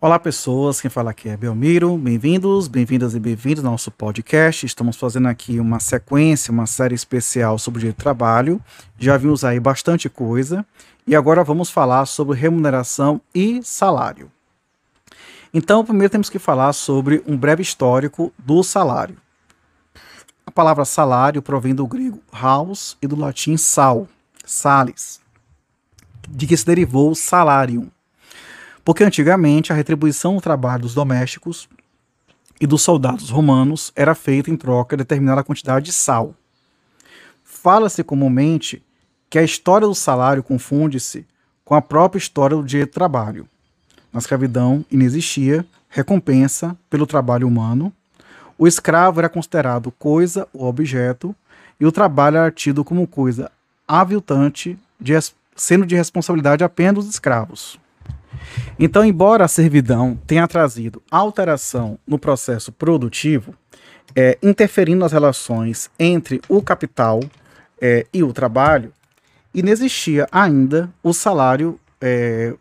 Olá, pessoas. Quem fala aqui é Belmiro. Bem-vindos, bem-vindas e bem-vindos ao nosso podcast. Estamos fazendo aqui uma sequência, uma série especial sobre direito do trabalho. Já vimos aí bastante coisa e agora vamos falar sobre remuneração e salário. Então, primeiro temos que falar sobre um breve histórico do salário. A palavra salário provém do grego haus e do latim sal, salis, de que se derivou salarium porque antigamente a retribuição do trabalho dos domésticos e dos soldados romanos era feita em troca de determinada quantidade de sal. Fala-se comumente que a história do salário confunde-se com a própria história do direito do trabalho. Na escravidão inexistia recompensa pelo trabalho humano, o escravo era considerado coisa ou objeto, e o trabalho era tido como coisa aviltante, de, sendo de responsabilidade apenas dos escravos. Então, embora a servidão tenha trazido alteração no processo produtivo, é, interferindo nas relações entre o capital é, e o trabalho, inexistia ainda o salário é,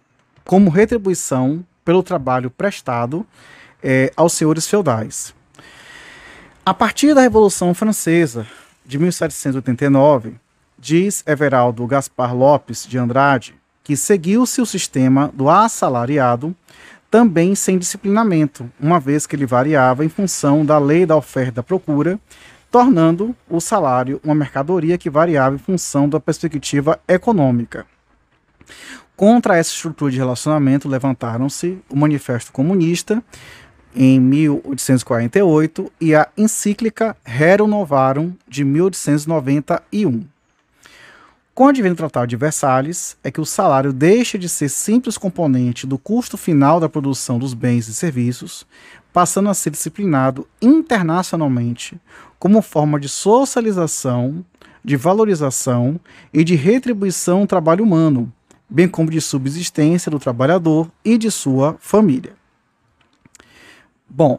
como retribuição pelo trabalho prestado é, aos senhores feudais. A partir da Revolução Francesa de 1789, diz Everaldo Gaspar Lopes de Andrade, que seguiu-se o sistema do assalariado, também sem disciplinamento, uma vez que ele variava em função da lei da oferta e da procura, tornando o salário uma mercadoria que variava em função da perspectiva econômica. Contra essa estrutura de relacionamento levantaram-se o Manifesto Comunista em 1848 e a encíclica Rerum Novarum de 1891. Com o advento do Tratado de Versalhes, é que o salário deixa de ser simples componente do custo final da produção dos bens e serviços, passando a ser disciplinado internacionalmente como forma de socialização, de valorização e de retribuição do trabalho humano, bem como de subsistência do trabalhador e de sua família. Bom,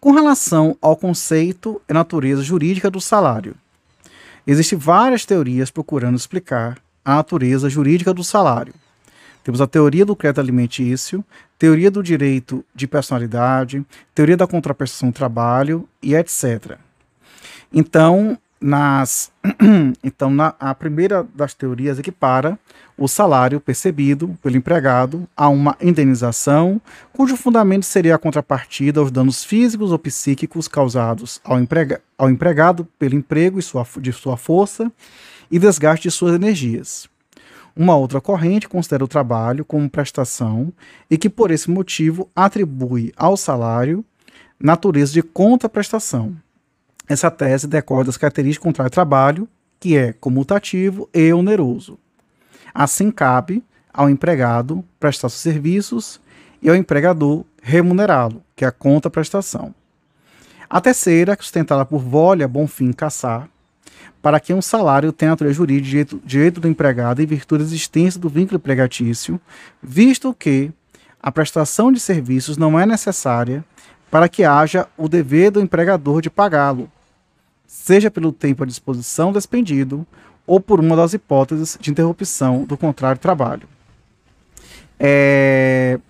com relação ao conceito e natureza jurídica do salário, Existem várias teorias procurando explicar a natureza jurídica do salário. Temos a teoria do crédito alimentício, teoria do direito de personalidade, teoria da contraprestação do trabalho e etc. Então, nas, então na, a primeira das teorias equipara o salário percebido pelo empregado a uma indenização, cujo fundamento seria a contrapartida aos danos físicos ou psíquicos causados ao, emprega, ao empregado pelo emprego e sua, de sua força e desgaste de suas energias. Uma outra corrente considera o trabalho como prestação e que, por esse motivo, atribui ao salário natureza de contraprestação essa tese decorre das características do contrato de trabalho, que é comutativo e oneroso. Assim, cabe ao empregado prestar seus serviços e ao empregador remunerá-lo, que é a contraprestação. A terceira, que sustentada por Volha Bonfim Caçar, para que um salário tenha natureza jurídica direito, direito do empregado em virtude da existência do vínculo empregatício, visto que a prestação de serviços não é necessária para que haja o dever do empregador de pagá-lo, seja pelo tempo à disposição despendido ou por uma das hipóteses de interrupção do contrato de trabalho. É...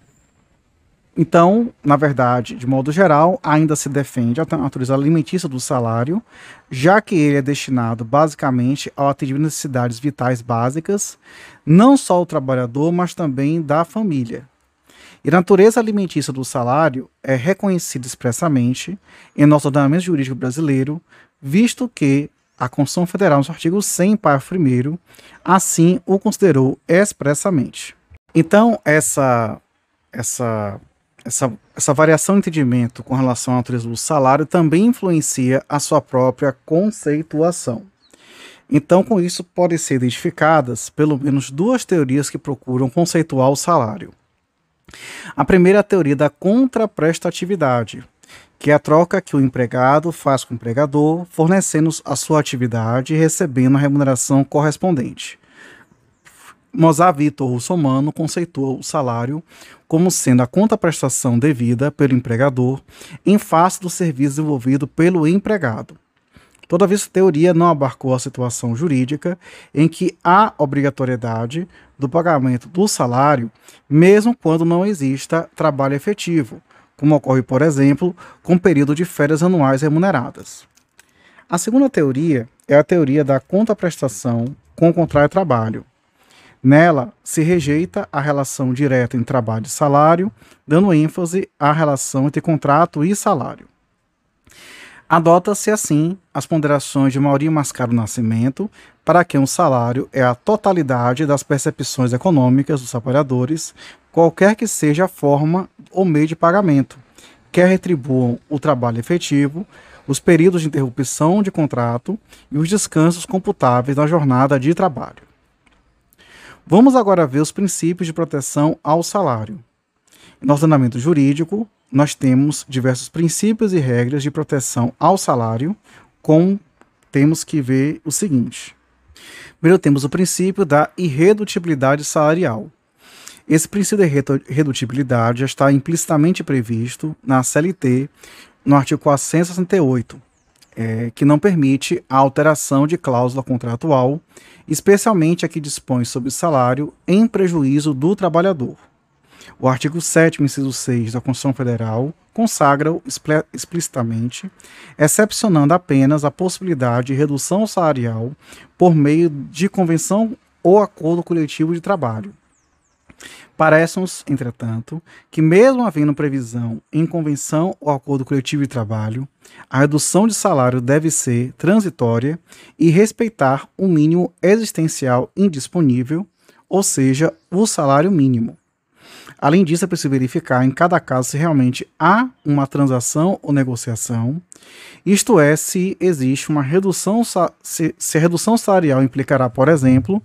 Então, na verdade, de modo geral, ainda se defende a natureza alimentícia do salário, já que ele é destinado basicamente ao atendimento de necessidades vitais básicas, não só do trabalhador, mas também da família. E a natureza alimentícia do salário é reconhecida expressamente em nosso ordenamento jurídico brasileiro visto que a Constituição Federal, no seu artigo 100, parágrafo 1, assim o considerou expressamente. Então, essa, essa, essa, essa variação de entendimento com relação à natureza do salário também influencia a sua própria conceituação. Então, com isso, podem ser identificadas pelo menos duas teorias que procuram conceituar o salário. A primeira é a teoria da contraprestatividade, que é a troca que o empregado faz com o empregador, fornecendo a sua atividade e recebendo a remuneração correspondente. Mozart Vitor Russomano conceitou o salário como sendo a contraprestação devida pelo empregador em face do serviço desenvolvido pelo empregado. Toda vez que a teoria não abarcou a situação jurídica em que há obrigatoriedade do pagamento do salário, mesmo quando não exista trabalho efetivo, como ocorre, por exemplo, com o período de férias anuais remuneradas. A segunda teoria é a teoria da contraprestação com o contrato de trabalho. Nela, se rejeita a relação direta em trabalho e salário, dando ênfase à relação entre contrato e salário. Adota-se assim as ponderações de Maurício Mascaro Nascimento, para que um salário é a totalidade das percepções econômicas dos trabalhadores, qualquer que seja a forma ou meio de pagamento, quer retribuam o trabalho efetivo, os períodos de interrupção de contrato e os descansos computáveis na jornada de trabalho. Vamos agora ver os princípios de proteção ao salário. No ordenamento jurídico, nós temos diversos princípios e regras de proteção ao salário, com temos que ver o seguinte. Primeiro temos o princípio da irredutibilidade salarial. Esse princípio de redutibilidade já está implicitamente previsto na CLT, no artigo 468, é, que não permite a alteração de cláusula contratual, especialmente a que dispõe sobre salário em prejuízo do trabalhador. O artigo 7, inciso 6 da Constituição Federal consagra-o explicitamente, excepcionando apenas a possibilidade de redução salarial por meio de convenção ou acordo coletivo de trabalho. Parece-nos, entretanto, que, mesmo havendo previsão em convenção ou acordo coletivo de trabalho, a redução de salário deve ser transitória e respeitar o mínimo existencial indisponível, ou seja, o salário mínimo. Além disso, é preciso verificar em cada caso se realmente há uma transação ou negociação, isto é, se existe uma redução, se, se a redução salarial implicará, por exemplo,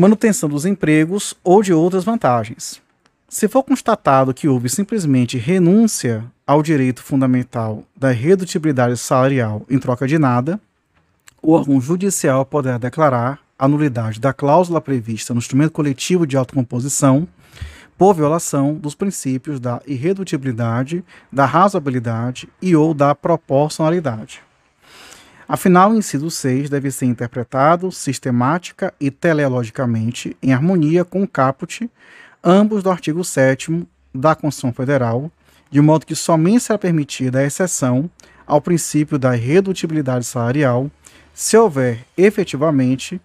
manutenção dos empregos ou de outras vantagens. Se for constatado que houve simplesmente renúncia ao direito fundamental da redutibilidade salarial em troca de nada, o órgão judicial poderá declarar a nulidade da cláusula prevista no instrumento coletivo de autocomposição por violação dos princípios da irredutibilidade, da razoabilidade e ou da proporcionalidade. Afinal, o inciso 6 deve ser interpretado sistemática e teleologicamente em harmonia com o caput, ambos do artigo 7 da Constituição Federal, de modo que somente será permitida a exceção ao princípio da irredutibilidade salarial se houver efetivamente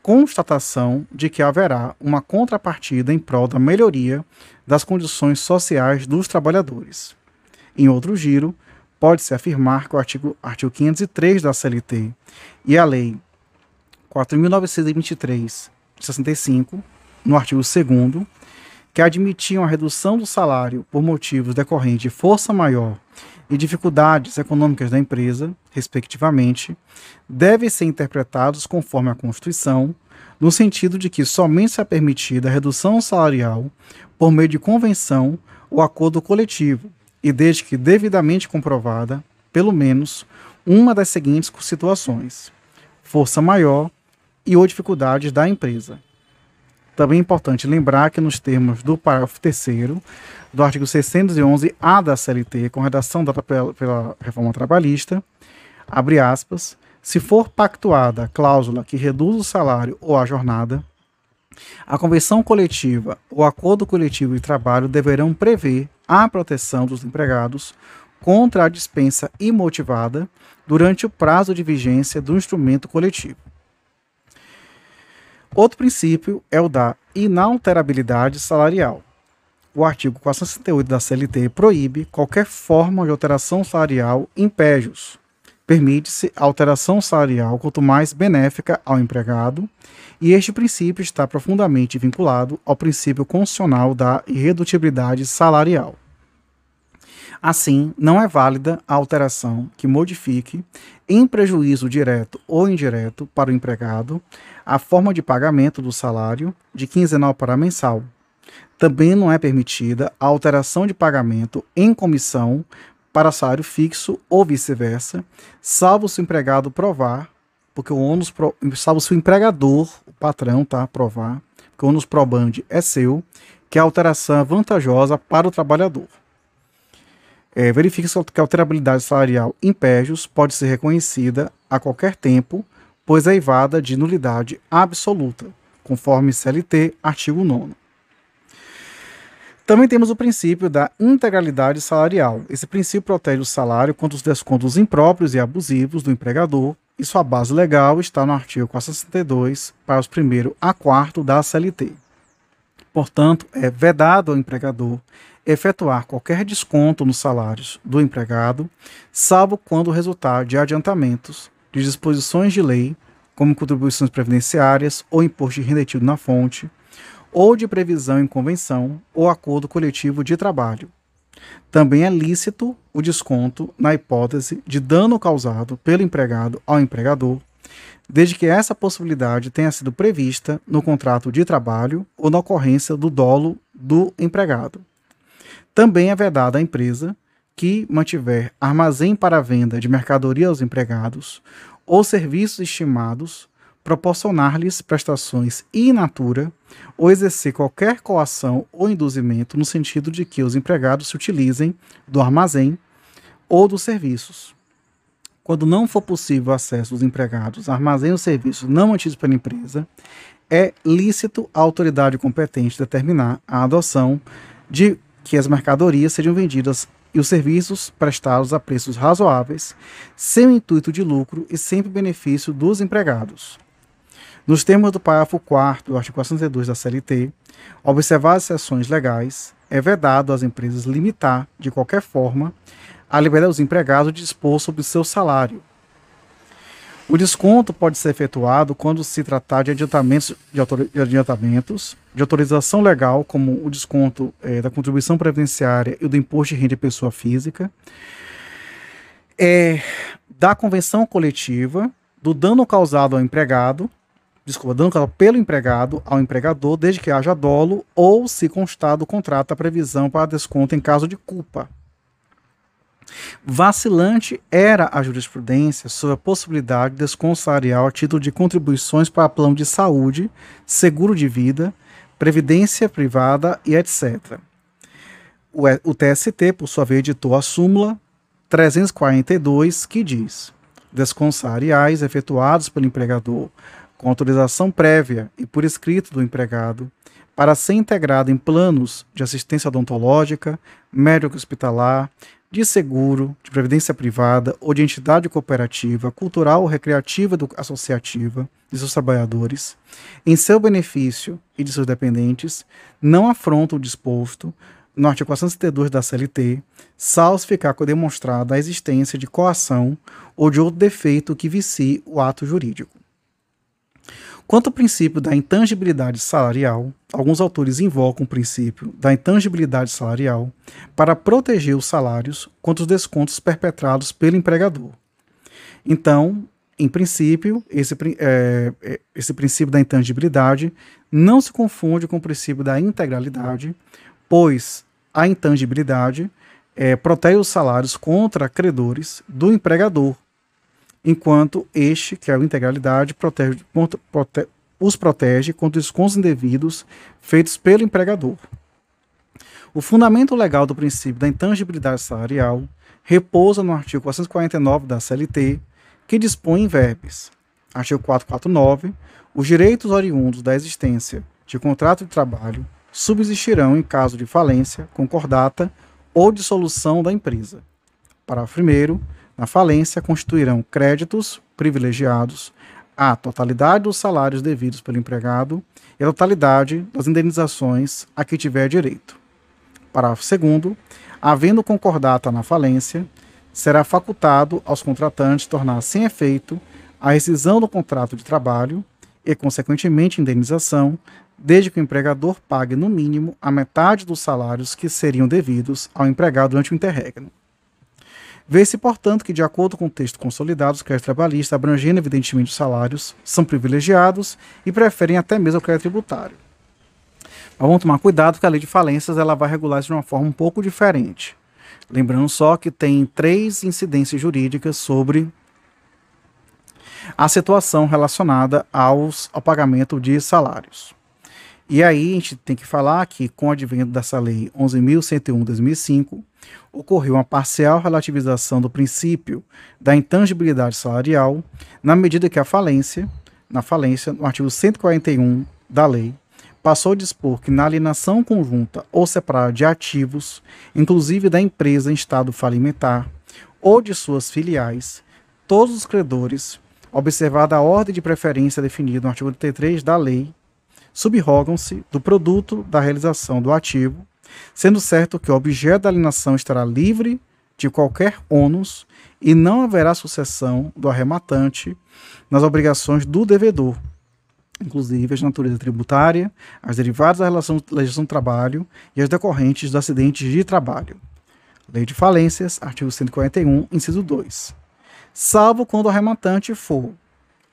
constatação de que haverá uma contrapartida em prol da melhoria das condições sociais dos trabalhadores. Em outro giro, pode-se afirmar que o artigo, artigo 503 da CLT e a Lei 4.923 de 65, no artigo 2 que admitiam a redução do salário por motivos decorrentes de força maior e dificuldades econômicas da empresa, respectivamente, devem ser interpretados conforme a Constituição, no sentido de que somente se é permitida a redução salarial por meio de convenção ou acordo coletivo, e desde que devidamente comprovada, pelo menos, uma das seguintes situações: força maior e ou dificuldades da empresa. Também é importante lembrar que, nos termos do parágrafo 3 do artigo 611-A da CLT, com redação dada pela, pela reforma trabalhista, abre aspas, se for pactuada cláusula que reduz o salário ou a jornada, a convenção coletiva ou acordo coletivo de trabalho deverão prever a proteção dos empregados contra a dispensa imotivada durante o prazo de vigência do instrumento coletivo. Outro princípio é o da inalterabilidade salarial. O artigo 468 da CLT proíbe qualquer forma de alteração salarial impégios. Permite-se alteração salarial quanto mais benéfica ao empregado, e este princípio está profundamente vinculado ao princípio constitucional da irredutibilidade salarial. Assim, não é válida a alteração que modifique, em prejuízo direto ou indireto para o empregado, a forma de pagamento do salário de quinzenal para mensal. Também não é permitida a alteração de pagamento em comissão para salário fixo ou vice-versa, salvo se o empregado provar, porque o ônus, salvo se o empregador, o patrão, tá, provar, que o ônus probandi é seu, que a alteração é vantajosa para o trabalhador. É, Verifique-se que a alterabilidade salarial em PEJOS pode ser reconhecida a qualquer tempo, pois é eivada de nulidade absoluta, conforme CLT, artigo 9. Também temos o princípio da integralidade salarial. Esse princípio protege o salário contra os descontos impróprios e abusivos do empregador, e sua base legal está no artigo 462, para os primeiro a quarto da CLT. Portanto, é vedado ao empregador efetuar qualquer desconto nos salários do empregado, salvo quando resultar de adiantamentos de disposições de lei, como contribuições previdenciárias ou imposto de renda na fonte, ou de previsão em convenção ou acordo coletivo de trabalho. Também é lícito o desconto na hipótese de dano causado pelo empregado ao empregador, desde que essa possibilidade tenha sido prevista no contrato de trabalho ou na ocorrência do dolo do empregado. Também é vedado à empresa que mantiver armazém para venda de mercadoria aos empregados ou serviços estimados proporcionar-lhes prestações in natura ou exercer qualquer coação ou induzimento no sentido de que os empregados se utilizem do armazém ou dos serviços. Quando não for possível o acesso dos empregados armazém ou serviços não mantidos pela empresa, é lícito a autoridade competente determinar a adoção de que as mercadorias sejam vendidas e os serviços prestados a preços razoáveis, sem o intuito de lucro e sempre benefício dos empregados. Nos termos do parágrafo 4 do artigo 402 da CLT, observar as exceções legais, é vedado às empresas limitar, de qualquer forma, a liberdade dos empregados de dispor sobre seu salário. O desconto pode ser efetuado quando se tratar de adiantamentos de, autor, de adiantamentos, de autorização legal, como o desconto é, da contribuição previdenciária e do imposto de renda de pessoa física, é, da convenção coletiva, do dano causado ao empregado, desculpa, dano pelo empregado ao empregador, desde que haja dolo ou se constar do contrato a previsão para desconto em caso de culpa. Vacilante era a jurisprudência sobre a possibilidade de desconto salarial a título de contribuições para plano de saúde, seguro de vida, previdência privada e etc. O TST, por sua vez, editou a súmula 342, que diz: descontos efetuados pelo empregador com autorização prévia e por escrito do empregado, para ser integrado em planos de assistência odontológica, médico hospitalar, de seguro, de previdência privada ou de entidade cooperativa, cultural ou recreativa do, associativa de seus trabalhadores, em seu benefício e de seus dependentes, não afronta o disposto no artigo 472 da CLT, salvo se ficar demonstrada a existência de coação ou de outro defeito que vicie o ato jurídico. Quanto ao princípio da intangibilidade salarial, alguns autores invocam o princípio da intangibilidade salarial para proteger os salários contra os descontos perpetrados pelo empregador. Então, em princípio, esse, é, é, esse princípio da intangibilidade não se confunde com o princípio da integralidade, pois a intangibilidade é, protege os salários contra credores do empregador, enquanto este, que é a integralidade, protege, prote, os protege contra descontos indevidos feitos pelo empregador. O fundamento legal do princípio da intangibilidade salarial repousa no artigo 449 da CLT, que dispõe em verbes. Artigo 449. Os direitos oriundos da existência de contrato de trabalho subsistirão em caso de falência, concordata ou dissolução da empresa. Parágrafo 1 na falência constituirão créditos privilegiados a totalidade dos salários devidos pelo empregado e a totalidade das indenizações a que tiver direito. Parágrafo 2 havendo concordata na falência, será facultado aos contratantes tornar sem efeito a rescisão do contrato de trabalho e, consequentemente, indenização, desde que o empregador pague, no mínimo, a metade dos salários que seriam devidos ao empregado durante o interregno. Vê-se, portanto, que, de acordo com o texto consolidado, os créditos trabalhistas, abrangendo evidentemente os salários, são privilegiados e preferem até mesmo o crédito tributário. Mas vamos tomar cuidado que a lei de falências ela vai regular isso de uma forma um pouco diferente. Lembrando só que tem três incidências jurídicas sobre a situação relacionada aos, ao pagamento de salários. E aí a gente tem que falar que, com o advento dessa lei 11.101-2005, ocorreu uma parcial relativização do princípio da intangibilidade salarial, na medida que a falência, na falência, no artigo 141 da lei, passou a dispor que na alienação conjunta ou separada de ativos, inclusive da empresa em estado falimentar ou de suas filiais, todos os credores, observada a ordem de preferência definida no artigo 33 da lei, subrogam-se do produto da realização do ativo, sendo certo que o objeto da alienação estará livre de qualquer ônus e não haverá sucessão do arrematante nas obrigações do devedor, inclusive as de natureza tributária, as derivadas da relação legislação do trabalho e as decorrentes dos acidentes de trabalho. Lei de Falências, artigo 141, inciso 2. Salvo quando o arrematante for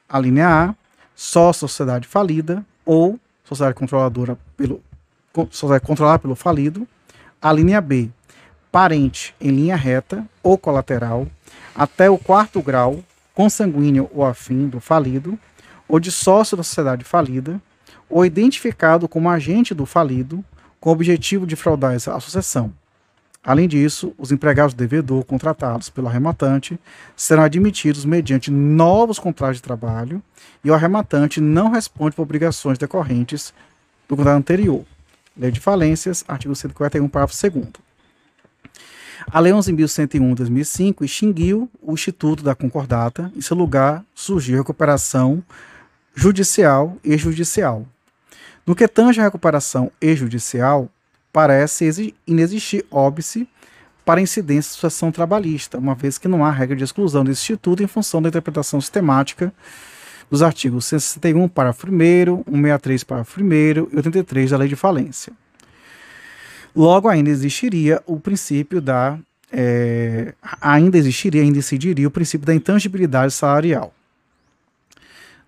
a linha A, só sociedade falida ou sociedade controladora pelo sociedade controlada pelo falido. A linha B, parente em linha reta ou colateral, até o quarto grau, consanguíneo ou afim do falido, ou de sócio da sociedade falida, ou identificado como agente do falido, com o objetivo de fraudar a sucessão. Além disso, os empregados do devedor contratados pelo arrematante serão admitidos mediante novos contratos de trabalho e o arrematante não responde por obrigações decorrentes do contrato anterior. Lei de Falências, artigo 141, parágrafo 2 a Lei 11.101 de 2005 extinguiu o Instituto da Concordata. Em seu lugar, surgiu a recuperação judicial e judicial. No que tange a recuperação exjudicial, parece inexistir óbice para incidência de sucessão trabalhista, uma vez que não há regra de exclusão desse instituto em função da interpretação sistemática dos artigos 161, parágrafo 1, 163, parágrafo 1 e 83 da Lei de Falência. Logo, ainda existiria o princípio da. É, ainda existiria, ainda incidiria o princípio da intangibilidade salarial.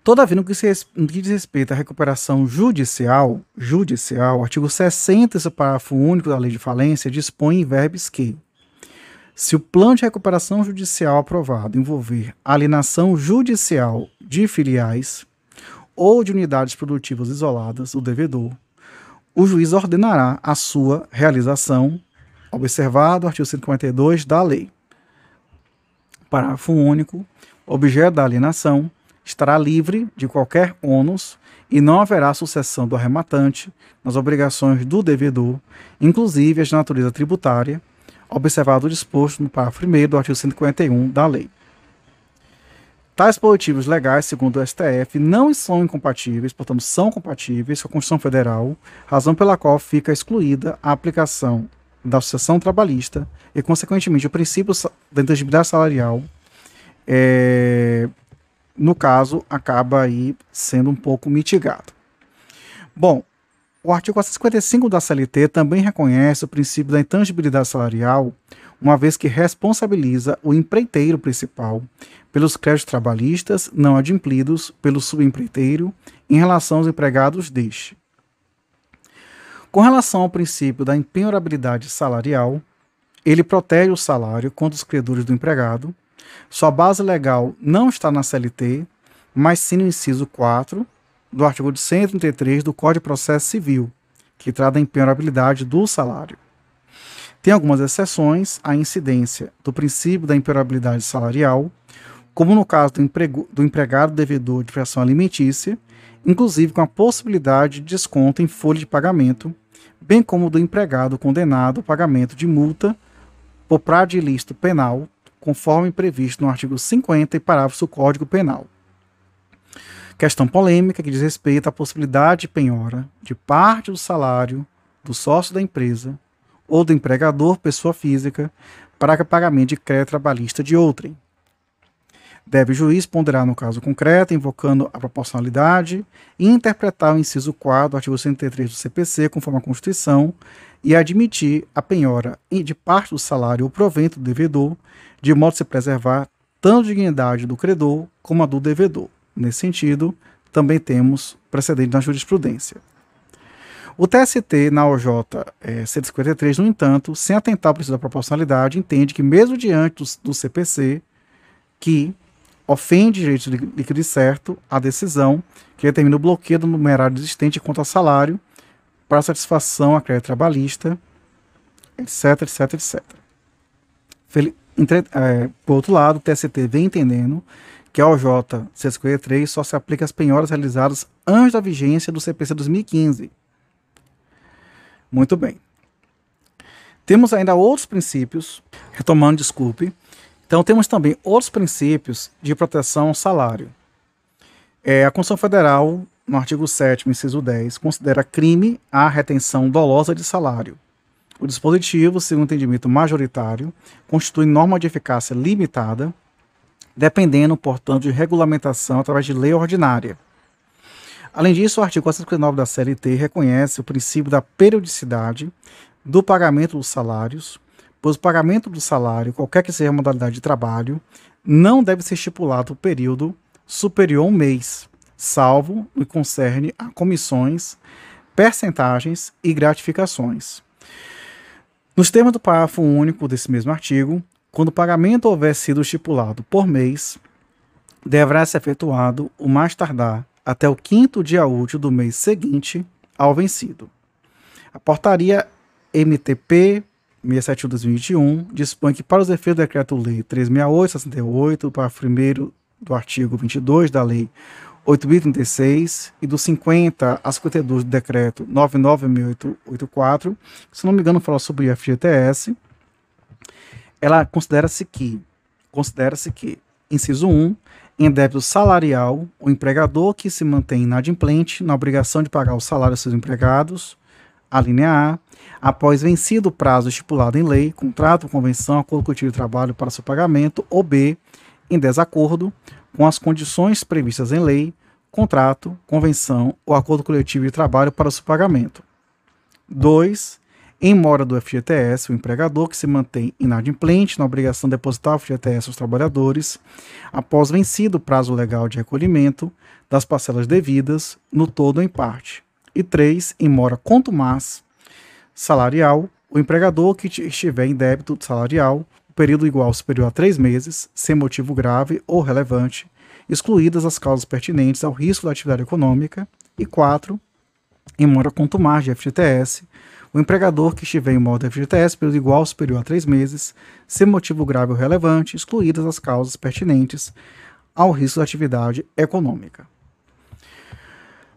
Todavia, no que, se, no que diz respeito à recuperação judicial, judicial, o artigo 60, esse parágrafo único da lei de falência, dispõe em verbos que, se o plano de recuperação judicial aprovado envolver alienação judicial de filiais ou de unidades produtivas isoladas do devedor, o juiz ordenará a sua realização, observado o artigo 142 da lei. Parágrafo único. Objeto da alienação estará livre de qualquer ônus e não haverá sucessão do arrematante nas obrigações do devedor, inclusive as de natureza tributária, observado o disposto no parágrafo 1 do artigo 151 da lei. Tais dispositivos legais, segundo o STF, não são incompatíveis, portanto, são compatíveis com a Constituição Federal, razão pela qual fica excluída a aplicação da sucessão trabalhista e, consequentemente, o princípio da intangibilidade salarial, é, no caso, acaba aí sendo um pouco mitigado. Bom, o artigo 455 da CLT também reconhece o princípio da intangibilidade salarial, uma vez que responsabiliza o empreiteiro principal pelos créditos trabalhistas não adimplidos pelo subempreiteiro em relação aos empregados deste. Com relação ao princípio da impenhorabilidade salarial, ele protege o salário contra os credores do empregado. Sua base legal não está na CLT, mas sim no inciso 4 do artigo 133 do Código de Processo Civil, que trata da impenhorabilidade do salário. Tem algumas exceções à incidência do princípio da impenhorabilidade salarial, como no caso do, emprego, do empregado devedor de prestação alimentícia, inclusive com a possibilidade de desconto em folha de pagamento, bem como do empregado condenado ao pagamento de multa por prática ilícito penal, conforme previsto no artigo 50 e parágrafo do Código Penal. Questão polêmica que diz respeito à possibilidade de penhora de parte do salário do sócio da empresa ou do empregador, pessoa física, para pagamento de crédito trabalhista de outrem. Deve o juiz ponderar no caso concreto, invocando a proporcionalidade, e interpretar o inciso 4 do artigo 103 do CPC, conforme a Constituição, e admitir a penhora de parte do salário ou provento do devedor, de modo a se preservar tanto a dignidade do credor como a do devedor. Nesse sentido, também temos precedente na jurisprudência. O TST, na OJ é, 153, no entanto, sem atentar ao princípio da proporcionalidade, entende que, mesmo diante do, do CPC, que ofende direito líquido e certo a decisão que determina o bloqueio do numerário existente quanto ao salário, para satisfação a crédito trabalhista, etc, etc, etc. Entre, é, por outro lado, o TST vem entendendo que a OJ 153 só se aplica às penhoras realizadas antes da vigência do CPC 2015. Muito bem. Temos ainda outros princípios, retomando, desculpe. Então, temos também outros princípios de proteção ao salário. É, a Constituição Federal, no artigo 7, inciso 10, considera crime a retenção dolosa de salário. O dispositivo, segundo entendimento majoritário, constitui norma de eficácia limitada, dependendo, portanto, de regulamentação através de lei ordinária. Além disso, o artigo 459 da CLT reconhece o princípio da periodicidade do pagamento dos salários, pois o pagamento do salário, qualquer que seja a modalidade de trabalho, não deve ser estipulado por período superior a um mês, salvo no que concerne a comissões, percentagens e gratificações. Nos termos do parágrafo único desse mesmo artigo, quando o pagamento houver sido estipulado por mês, deverá ser efetuado o mais tardar até o quinto dia útil do mês seguinte ao vencido. A portaria MTP 671 dispõe que, para os efeitos do Decreto-Lei 368-68, para primeiro do artigo 22 da Lei 8.036 e do 50 a 52 do Decreto 99.884, se não me engano, fala sobre FGTS, ela considera-se que, considera-se que, inciso 1, em débito salarial, o empregador que se mantém inadimplente na obrigação de pagar o salário aos seus empregados, a linha A, após vencido o prazo estipulado em lei, contrato, convenção, acordo coletivo de trabalho para seu pagamento, ou B, em desacordo com as condições previstas em lei, contrato, convenção ou acordo coletivo de trabalho para seu pagamento. 2. Em mora do FGTS, o empregador que se mantém inadimplente na obrigação de depositar o FGTS aos trabalhadores, após vencido o prazo legal de recolhimento das parcelas devidas, no todo ou em parte. E 3. Em mora contumaz salarial, o empregador que estiver em débito salarial, período igual ou superior a três meses, sem motivo grave ou relevante, excluídas as causas pertinentes ao risco da atividade econômica. E 4. Em mora contumaz de FGTS, o empregador que estiver em modo FGTS período igual ou superior a três meses, sem motivo grave ou relevante, excluídas as causas pertinentes ao risco da atividade econômica.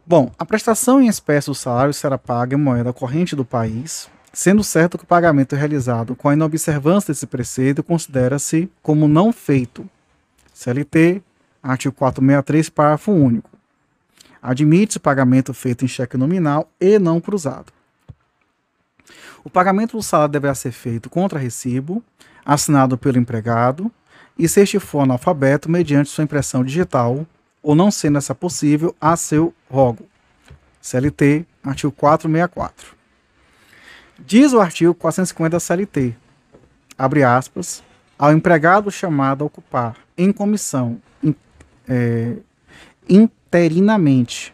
Bom, a prestação em espécie do salário será paga em moeda corrente do país, sendo certo que o pagamento é realizado com a inobservância desse preceito considera-se como não feito. CLT, artigo 463, parágrafo único. Admite-se pagamento feito em cheque nominal e não cruzado. O pagamento do salário deverá ser feito contra recibo, assinado pelo empregado, e se este for analfabeto, mediante sua impressão digital ou não sendo essa possível, a seu rogo. CLT, artigo 464. Diz o artigo 450 da CLT, abre aspas, ao empregado chamado a ocupar em comissão in, é, interinamente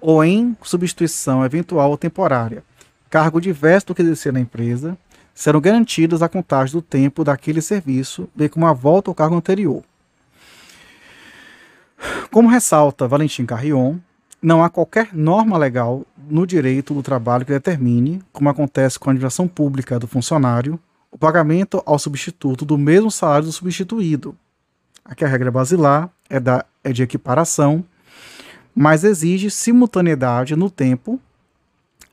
ou em substituição eventual ou temporária, cargo diverso do que exercer na empresa, serão garantidas a contagem do tempo daquele serviço, bem como a volta ao cargo anterior. Como ressalta Valentim Carrion, não há qualquer norma legal no direito do trabalho que determine, como acontece com a administração pública do funcionário, o pagamento ao substituto do mesmo salário do substituído. Aqui a regra basilar é, da, é de equiparação, mas exige simultaneidade no tempo,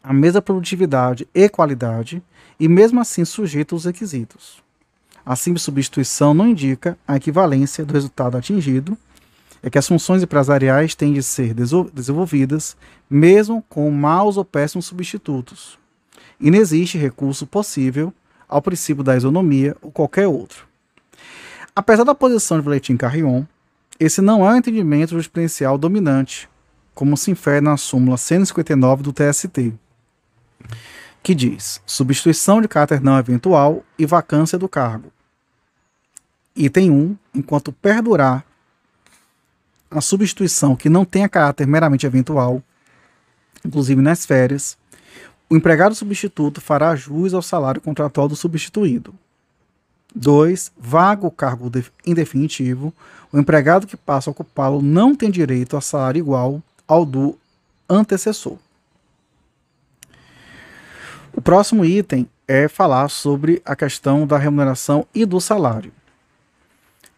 a mesma produtividade e qualidade, e mesmo assim sujeito aos requisitos. A simples substituição não indica a equivalência do resultado atingido é que as funções empresariais têm de ser desenvolvidas mesmo com maus ou péssimos substitutos. E não existe recurso possível ao princípio da isonomia ou qualquer outro. Apesar da posição de Valentim Carrion, esse não é o entendimento jurisprudencial dominante, como se infere na súmula 159 do TST, que diz substituição de caráter não eventual e vacância do cargo. Item 1. Enquanto perdurar a substituição que não tenha caráter meramente eventual, inclusive nas férias, o empregado substituto fará jus ao salário contratual do substituído. 2. Vaga o cargo indefinitivo, o empregado que passa a ocupá-lo não tem direito a salário igual ao do antecessor. O próximo item é falar sobre a questão da remuneração e do salário.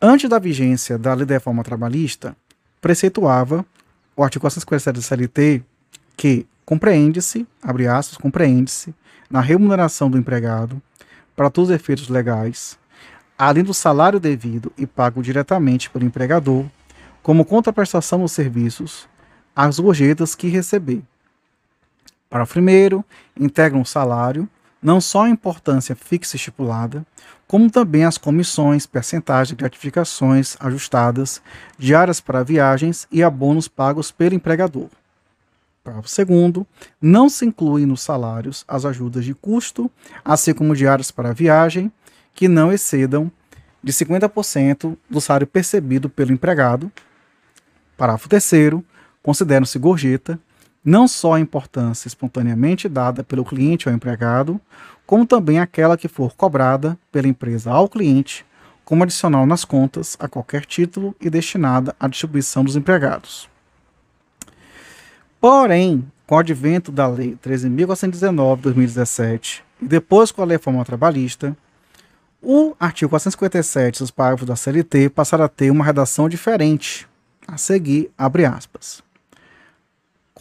Antes da vigência da lei da reforma trabalhista, preceituava o artigo 457 do CLT que compreende-se, abre aspas, compreende-se na remuneração do empregado para todos os efeitos legais, além do salário devido e pago diretamente pelo empregador, como contraprestação dos serviços, as gorjetas que receber. Para o primeiro, integram o salário, não só a importância fixa estipulada, como também as comissões, percentagens de gratificações ajustadas, diárias para viagens e abonos pagos pelo empregador. Parágrafo segundo, não se inclui nos salários as ajudas de custo, assim como diárias para viagem, que não excedam de 50% do salário percebido pelo empregado. Parágrafo terceiro, consideram-se gorjeta não só a importância espontaneamente dada pelo cliente ao empregado, como também aquela que for cobrada pela empresa ao cliente, como adicional nas contas a qualquer título e destinada à distribuição dos empregados. Porém, com o advento da Lei 13.419 de 2017 e depois com a Reforma Trabalhista, o artigo 457 os parágrafos da CLT passaram a ter uma redação diferente. A seguir, abre aspas.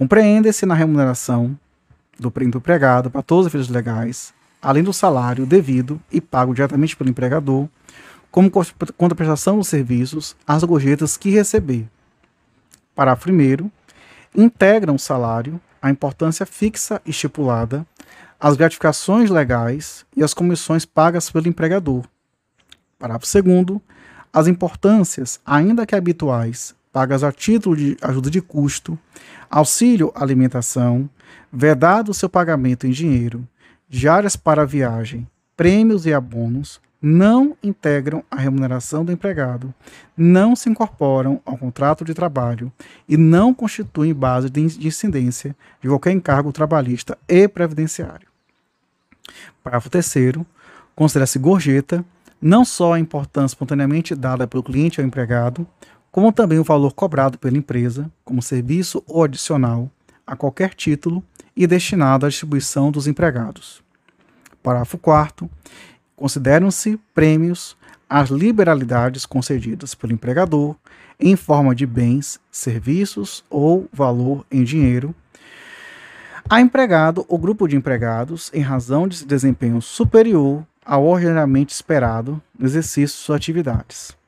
Compreende-se na remuneração do empregado para todos os efeitos legais, além do salário devido e pago diretamente pelo empregador, como contraprestação dos serviços, as gorjetas que receber. Parágrafo 1 integram o salário, a importância fixa estipulada, as gratificações legais e as comissões pagas pelo empregador. Parágrafo 2 as importâncias, ainda que habituais, pagas a título de ajuda de custo, auxílio alimentação, vedado seu pagamento em dinheiro, diárias para viagem, prêmios e abonos, não integram a remuneração do empregado, não se incorporam ao contrato de trabalho e não constituem base de incidência de qualquer encargo trabalhista e previdenciário. Parágrafo 3 considera-se gorjeta não só a importância espontaneamente dada pelo cliente ao empregado, como também o valor cobrado pela empresa como serviço ou adicional a qualquer título e destinado à distribuição dos empregados. Parágrafo 4 Consideram-se prêmios as liberalidades concedidas pelo empregador em forma de bens, serviços ou valor em dinheiro a empregado ou grupo de empregados em razão de desempenho superior ao ordinariamente esperado no exercício de suas atividades.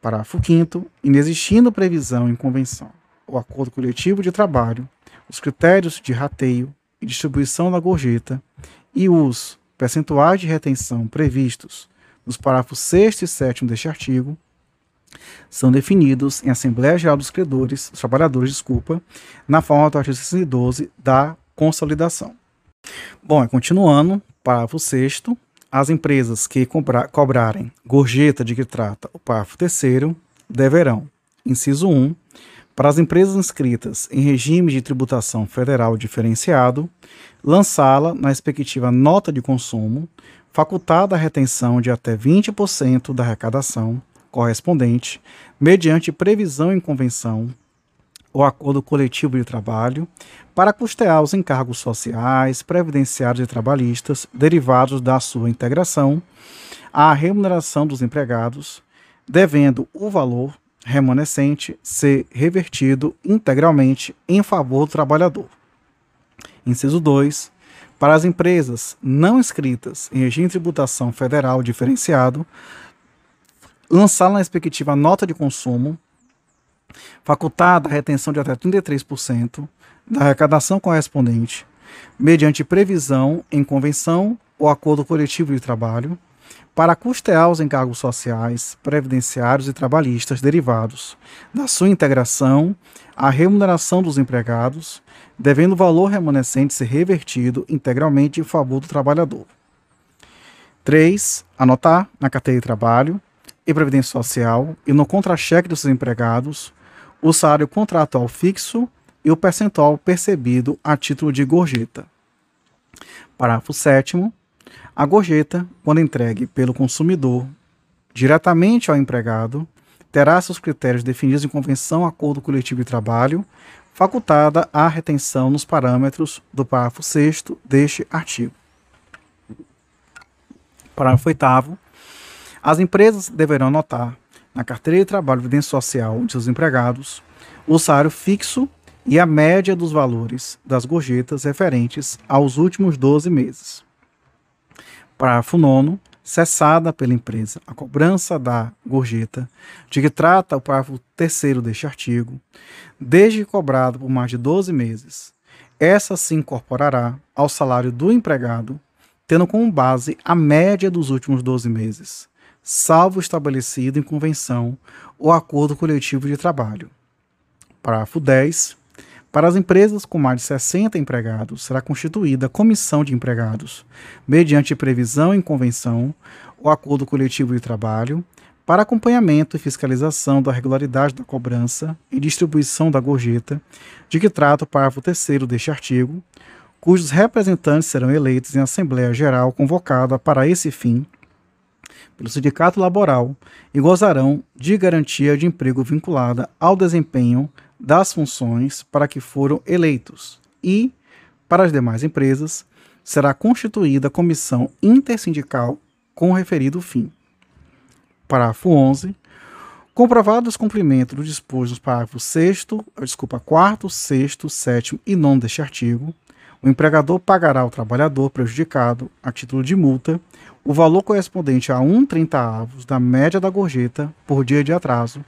Parágrafo 5 inexistindo previsão em convenção ou acordo coletivo de trabalho, os critérios de rateio e distribuição da gorjeta e os percentuais de retenção previstos nos parágrafos 6 e 7 deste artigo são definidos em Assembleia Geral dos Credores, dos Trabalhadores, desculpa, na forma do artigo 612 da Consolidação. Bom, continuando, parágrafo 6 as empresas que cobrarem gorjeta de que trata o parágrafo 3 deverão, inciso 1, para as empresas inscritas em regime de tributação federal diferenciado, lançá-la na respectiva nota de consumo, facultada a retenção de até 20% da arrecadação correspondente, mediante previsão em convenção ou acordo coletivo de trabalho, para custear os encargos sociais, previdenciários e trabalhistas derivados da sua integração, à remuneração dos empregados, devendo o valor remanescente ser revertido integralmente em favor do trabalhador. Inciso 2. Para as empresas não inscritas em regime de tributação federal diferenciado, lançar na respectiva nota de consumo, facultada a retenção de até 33% da arrecadação correspondente, mediante previsão em convenção ou acordo coletivo de trabalho, para custear os encargos sociais, previdenciários e trabalhistas derivados da sua integração à remuneração dos empregados, devendo o valor remanescente ser revertido integralmente em favor do trabalhador. 3. Anotar na carteira de trabalho e previdência social e no contra-cheque dos seus empregados o salário contratual fixo e o percentual percebido a título de gorjeta. Parágrafo 7 a gorjeta, quando entregue pelo consumidor diretamente ao empregado, terá seus critérios definidos em convenção acordo coletivo de trabalho, facultada a retenção nos parâmetros do parágrafo 6 deste artigo. Parágrafo 8 As empresas deverão anotar na carteira de trabalho e evidência social de seus empregados o salário fixo e a média dos valores das gorjetas referentes aos últimos 12 meses. Parágrafo 9 cessada pela empresa a cobrança da gorjeta, de que trata o parágrafo 3 deste artigo, desde cobrado por mais de 12 meses, essa se incorporará ao salário do empregado, tendo como base a média dos últimos 12 meses, salvo estabelecido em convenção ou acordo coletivo de trabalho. Parágrafo 10. Para as empresas com mais de 60 empregados, será constituída comissão de empregados, mediante previsão em convenção ou acordo coletivo de trabalho, para acompanhamento e fiscalização da regularidade da cobrança e distribuição da gorjeta, de que trata o parágrafo 3 deste artigo, cujos representantes serão eleitos em Assembleia Geral convocada para esse fim pelo sindicato laboral e gozarão de garantia de emprego vinculada ao desempenho das funções para que foram eleitos e, para as demais empresas, será constituída comissão intersindical com referido fim. Parágrafo 11. Comprovado o cumprimento do disposto nos parágrafos 6 desculpa, 4 6 7 e 9 deste artigo, o empregador pagará ao trabalhador prejudicado, a título de multa, o valor correspondente a um avos da média da gorjeta por dia de atraso,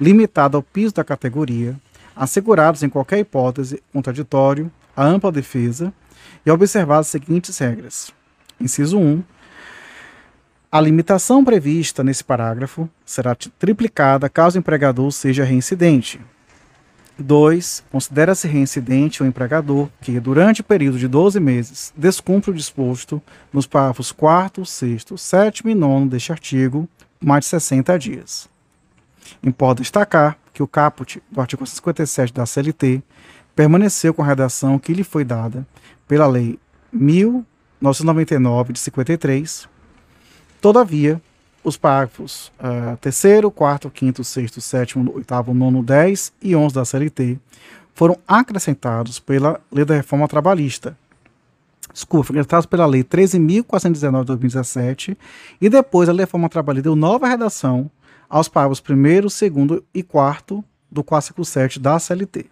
limitado ao piso da categoria, assegurados em qualquer hipótese contraditório a ampla defesa e observadas as seguintes regras. Inciso 1. A limitação prevista nesse parágrafo será triplicada caso o empregador seja reincidente. 2. Considera-se reincidente o empregador que, durante o período de 12 meses, descumpre o disposto nos parágrafos 4, 6, 7 e 9 deste artigo, mais de 60 dias. Importa destacar que o caput do artigo 57 da CLT permaneceu com a redação que lhe foi dada pela Lei 1999 de 53. Todavia, os parágrafos uh, 3, 4, 5, 6, 7, 8, 9, 10 e 11 da CLT foram acrescentados pela Lei da Reforma Trabalhista. Desculpa, foram acrescentados pela Lei 13.419 de 2017 e depois a Lei da Reforma Trabalhista deu nova redação aos parágrafos 1, 2 e 4 do 457 da CLT.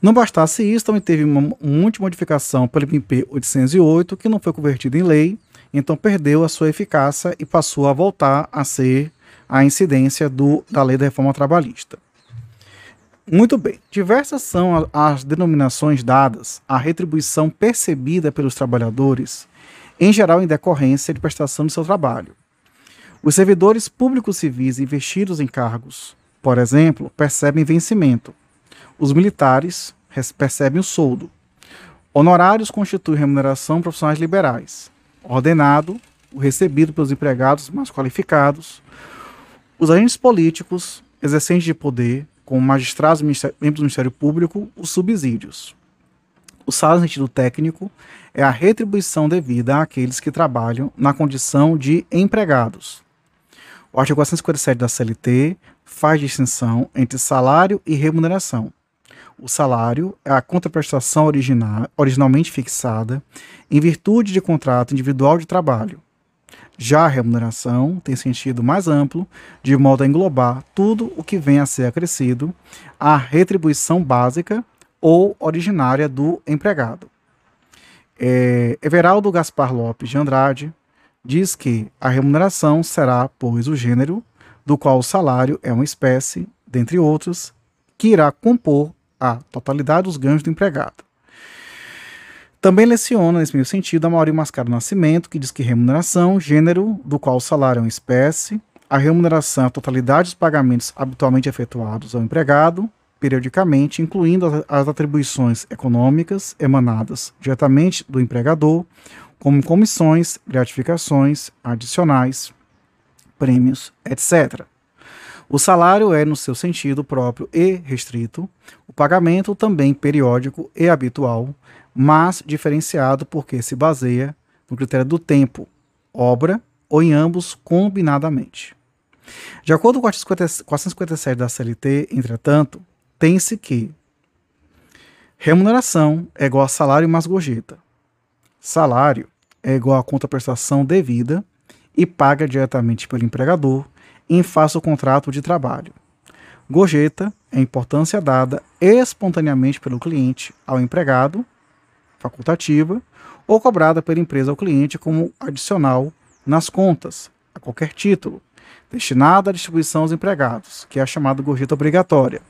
Não bastasse isso, também teve uma, uma última modificação pelo MP 808, que não foi convertida em lei, então perdeu a sua eficácia e passou a voltar a ser a incidência do, da lei da reforma trabalhista. Muito bem, diversas são as denominações dadas à retribuição percebida pelos trabalhadores, em geral em decorrência de prestação do seu trabalho. Os servidores públicos civis investidos em cargos, por exemplo, percebem vencimento. Os militares percebem o soldo. Honorários constituem remuneração profissionais liberais ordenado, o recebido pelos empregados mais qualificados, os agentes políticos, exercentes de poder, como magistrados membros do Ministério Público, os subsídios. O salário no sentido técnico é a retribuição devida àqueles que trabalham na condição de empregados. O artigo 457 da CLT faz distinção entre salário e remuneração. O salário a contraprestação original, originalmente fixada em virtude de contrato individual de trabalho. Já a remuneração tem sentido mais amplo, de modo a englobar tudo o que vem a ser acrescido à retribuição básica ou originária do empregado. É, Everaldo Gaspar Lopes de Andrade diz que a remuneração será, pois, o gênero do qual o salário é uma espécie, dentre outros, que irá compor a totalidade dos ganhos do empregado. Também leciona, nesse mesmo sentido, a Maurício Mascaro Nascimento, que diz que remuneração, gênero do qual o salário é uma espécie, a remuneração a totalidade dos pagamentos habitualmente efetuados ao empregado, periodicamente, incluindo as atribuições econômicas emanadas diretamente do empregador, como comissões, gratificações adicionais, prêmios, etc. O salário é, no seu sentido próprio e restrito, o pagamento também periódico e habitual, mas diferenciado porque se baseia no critério do tempo, obra ou em ambos combinadamente. De acordo com o artigo 457 da CLT, entretanto, tem-se que remuneração é igual a salário mais gorjeta. Salário é igual à contraprestação devida e paga diretamente pelo empregador em face do contrato de trabalho. Gorjeta é importância dada espontaneamente pelo cliente ao empregado, facultativa, ou cobrada pela empresa ao cliente como adicional nas contas, a qualquer título, destinada à distribuição aos empregados, que é a chamada gorjeta obrigatória.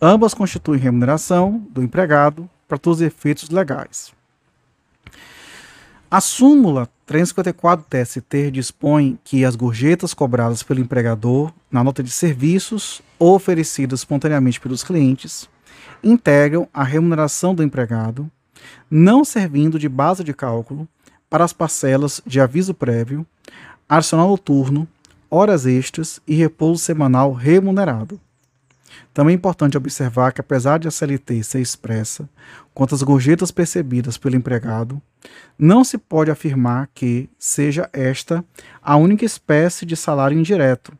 Ambas constituem remuneração do empregado para todos os efeitos legais. A súmula 354 TST dispõe que as gorjetas cobradas pelo empregador na nota de serviços ou oferecidas espontaneamente pelos clientes integram a remuneração do empregado, não servindo de base de cálculo para as parcelas de aviso prévio, arsenal noturno, horas extras e repouso semanal remunerado. Também é importante observar que, apesar de a CLT ser expressa quanto às gorjetas percebidas pelo empregado, não se pode afirmar que seja esta a única espécie de salário indireto,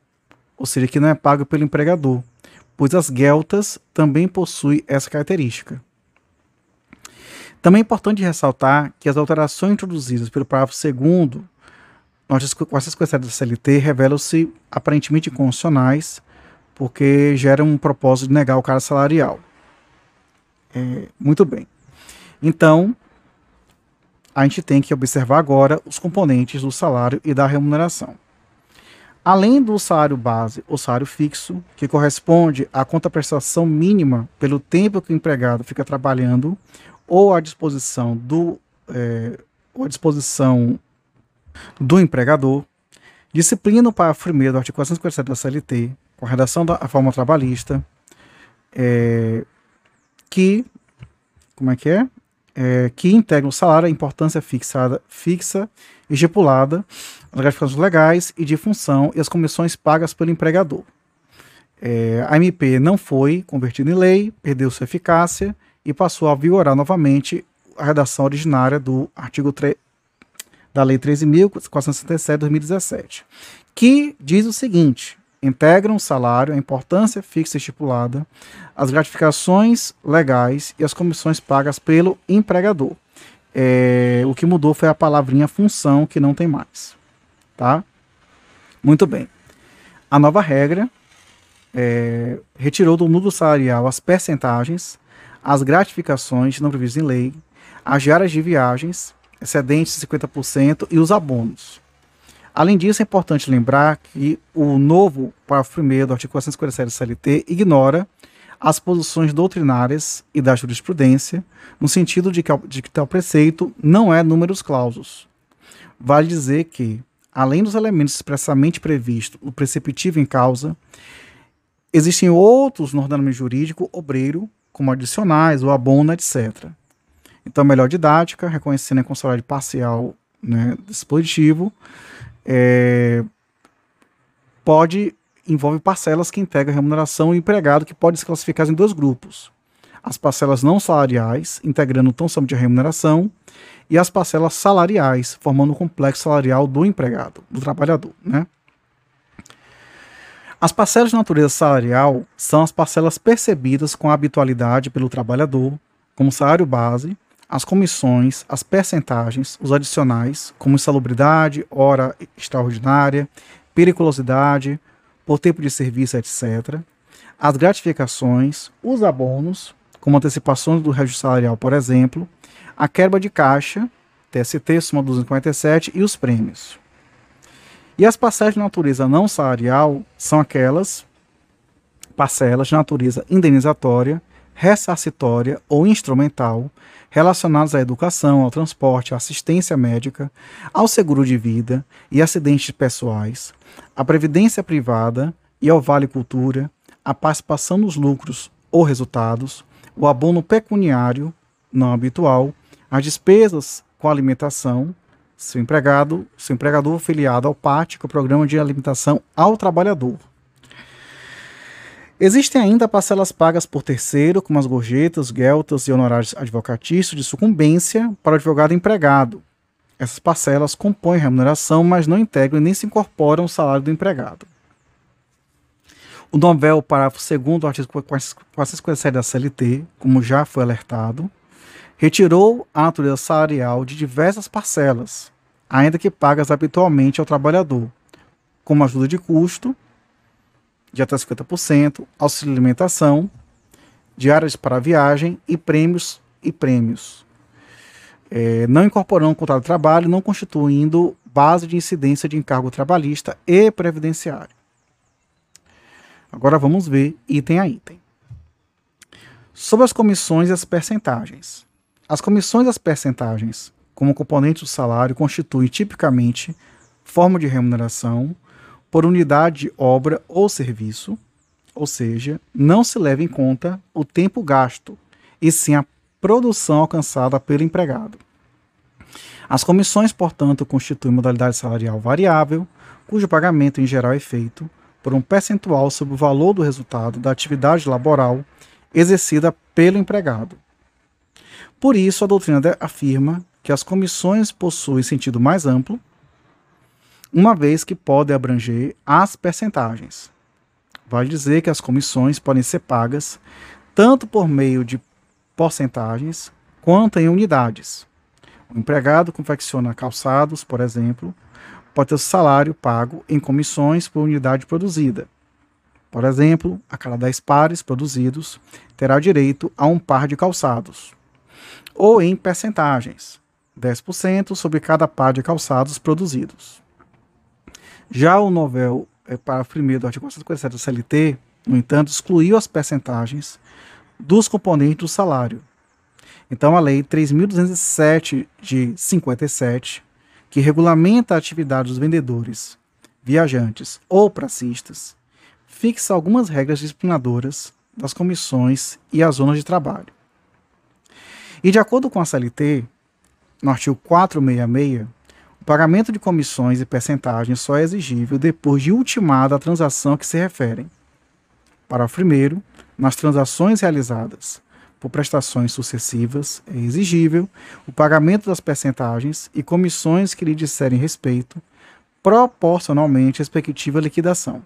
ou seja, que não é pago pelo empregador, pois as gueltas também possuem essa característica. Também é importante ressaltar que as alterações introduzidas pelo parágrafo 2 com essas questões da CLT revelam-se aparentemente inconstitucionais porque gera um propósito de negar o cara salarial. É, muito bem. Então, a gente tem que observar agora os componentes do salário e da remuneração. Além do salário base ou salário fixo, que corresponde à contraprestação mínima pelo tempo que o empregado fica trabalhando ou à disposição do, é, ou à disposição do empregador, disciplina o parágrafo 1 do artigo 447 da CLT com a redação da forma trabalhista, é, que, como é que é? é? que integra o salário, a importância fixada, fixa e estipulada, as gratificações legais e de função e as comissões pagas pelo empregador. É, a MP não foi convertida em lei, perdeu sua eficácia e passou a vigorar novamente a redação originária do artigo 3 da Lei 13.467 de 2017, que diz o seguinte: integram o salário, a importância fixa estipulada, as gratificações legais e as comissões pagas pelo empregador. É, o que mudou foi a palavrinha função, que não tem mais. Tá? Muito bem. A nova regra é, retirou do núcleo salarial as percentagens, as gratificações não previstas em lei, as diárias de viagens, excedentes de 50% e os abonos. Além disso, é importante lembrar que o novo parágrafo 1 do artigo 457 do CLT ignora as posições doutrinárias e da jurisprudência, no sentido de que, de que tal preceito não é números clausos. Vale dizer que, além dos elementos expressamente previstos no preceptivo em causa, existem outros no ordenamento jurídico obreiro, como adicionais, o abono, etc. Então, melhor didática, reconhecendo a constitucionalidade parcial né, dispositivo, é, pode envolve parcelas que integram remuneração do empregado, que pode se classificar em dois grupos. As parcelas não salariais, integrando tão somente a remuneração, e as parcelas salariais, formando o complexo salarial do empregado, do trabalhador. Né? As parcelas de natureza salarial são as parcelas percebidas com habitualidade pelo trabalhador, como salário base, as comissões, as percentagens, os adicionais, como insalubridade, hora extraordinária, periculosidade, por tempo de serviço, etc. As gratificações, os abonos, como antecipações do registro salarial, por exemplo, a quebra de caixa, TST, soma 247, e os prêmios. E as parcelas de natureza não salarial são aquelas parcelas de natureza indenizatória, ressarcitória ou instrumental relacionados à educação, ao transporte, à assistência médica, ao seguro de vida e acidentes pessoais, à previdência privada e ao Vale Cultura, a participação nos lucros ou resultados, o abono pecuniário não habitual, as despesas com alimentação, seu empregado, seu empregador filiado ao PAT, que é o Programa de Alimentação ao Trabalhador. Existem ainda parcelas pagas por terceiro, como as gorjetas, gueltas e honorários advocatícios de sucumbência para o advogado empregado. Essas parcelas compõem remuneração, mas não integram nem se incorporam ao salário do empregado. O novel, parágrafo 2 do artigo 457 da CLT, como já foi alertado, retirou a natureza salarial de diversas parcelas, ainda que pagas habitualmente ao trabalhador, como ajuda de custo, de até 50%, auxílio alimentação, diárias para viagem e prêmios e prêmios. É, não incorporando o contrato de trabalho, não constituindo base de incidência de encargo trabalhista e previdenciário. Agora vamos ver item a item. Sobre as comissões e as percentagens. As comissões e as percentagens, como componente do salário, constituem tipicamente forma de remuneração por unidade de obra ou serviço, ou seja, não se leva em conta o tempo gasto, e sim a produção alcançada pelo empregado. As comissões, portanto, constituem modalidade salarial variável, cujo pagamento em geral é feito por um percentual sobre o valor do resultado da atividade laboral exercida pelo empregado. Por isso, a doutrina afirma que as comissões possuem sentido mais amplo, uma vez que podem abranger as percentagens. Vale dizer que as comissões podem ser pagas tanto por meio de porcentagens quanto em unidades. O empregado confecciona calçados, por exemplo, pode ter o salário pago em comissões por unidade produzida. Por exemplo, a cada 10 pares produzidos, terá direito a um par de calçados. Ou em percentagens, 10% sobre cada par de calçados produzidos. Já o novel é, para primeiro do artigo 457 do CLT, no entanto, excluiu as percentagens dos componentes do salário. Então, a Lei 3.207 de 57 que regulamenta a atividade dos vendedores, viajantes ou pracistas, fixa algumas regras disciplinadoras das comissões e as zonas de trabalho. E de acordo com a CLT, no artigo 466, o pagamento de comissões e percentagens só é exigível depois de ultimada a transação que se referem. Para o primeiro, nas transações realizadas por prestações sucessivas, é exigível o pagamento das percentagens e comissões que lhe disserem respeito, proporcionalmente à respectiva liquidação.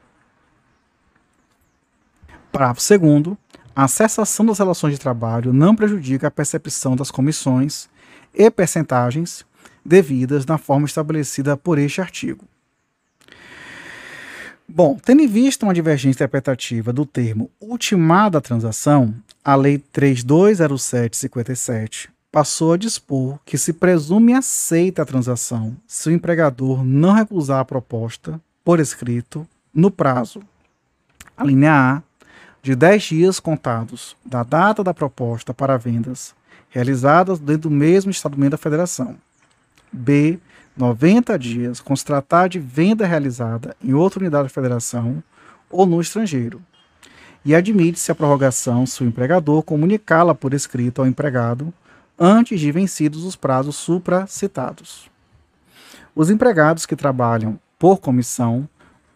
Parágrafo 2. A cessação das relações de trabalho não prejudica a percepção das comissões e percentagens devidas na forma estabelecida por este artigo. Bom, tendo em vista uma divergência interpretativa do termo ultimada a transação, a Lei 320757 passou a dispor que se presume aceita a transação se o empregador não recusar a proposta por escrito no prazo. A linha A, de 10 dias contados da data da proposta para vendas realizadas dentro do mesmo Estado da Federação. B, 90 dias com se tratar de venda realizada em outra unidade da federação ou no estrangeiro. E admite-se a prorrogação se o empregador comunicá-la por escrito ao empregado antes de vencidos os prazos supracitados. Os empregados que trabalham por comissão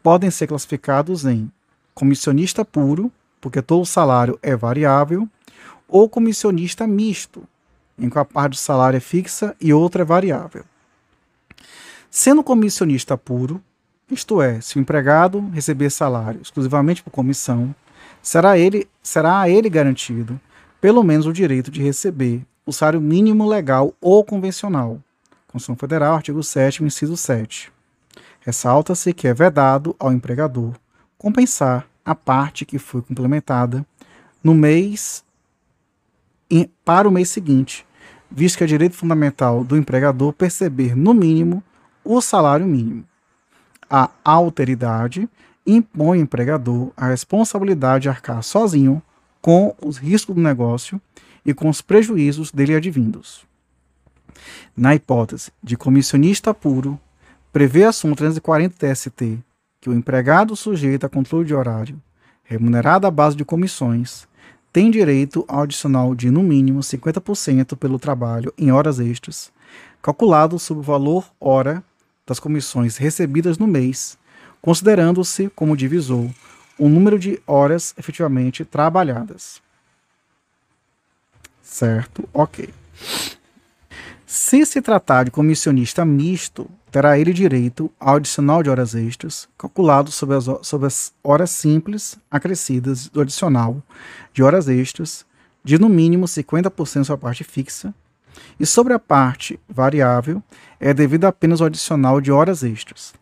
podem ser classificados em comissionista puro, porque todo o salário é variável, ou comissionista misto, em que a parte do salário é fixa e outra é variável. Sendo comissionista puro, isto é, se o empregado receber salário exclusivamente por comissão, será, ele, será a ele garantido pelo menos o direito de receber o salário mínimo legal ou convencional. Constituição Federal, artigo 7 inciso 7. Ressalta-se que é vedado ao empregador compensar a parte que foi complementada no mês para o mês seguinte, visto que é direito fundamental do empregador perceber, no mínimo, o salário mínimo. A alteridade impõe ao empregador a responsabilidade de arcar sozinho com os riscos do negócio e com os prejuízos dele advindos. Na hipótese de comissionista puro, prevê a súmula 340 TST que o empregado sujeito a controle de horário, remunerado à base de comissões, tem direito ao adicional de, no mínimo, 50% pelo trabalho em horas extras, calculado sobre o valor hora das comissões recebidas no mês, considerando-se como divisor o número de horas efetivamente trabalhadas. Certo? Ok. Se se tratar de comissionista misto, terá ele direito ao adicional de horas extras, calculado sobre as, sobre as horas simples acrescidas do adicional de horas extras, de no mínimo 50% sua parte fixa E sobre a parte variável, é devido apenas ao adicional de horas extras.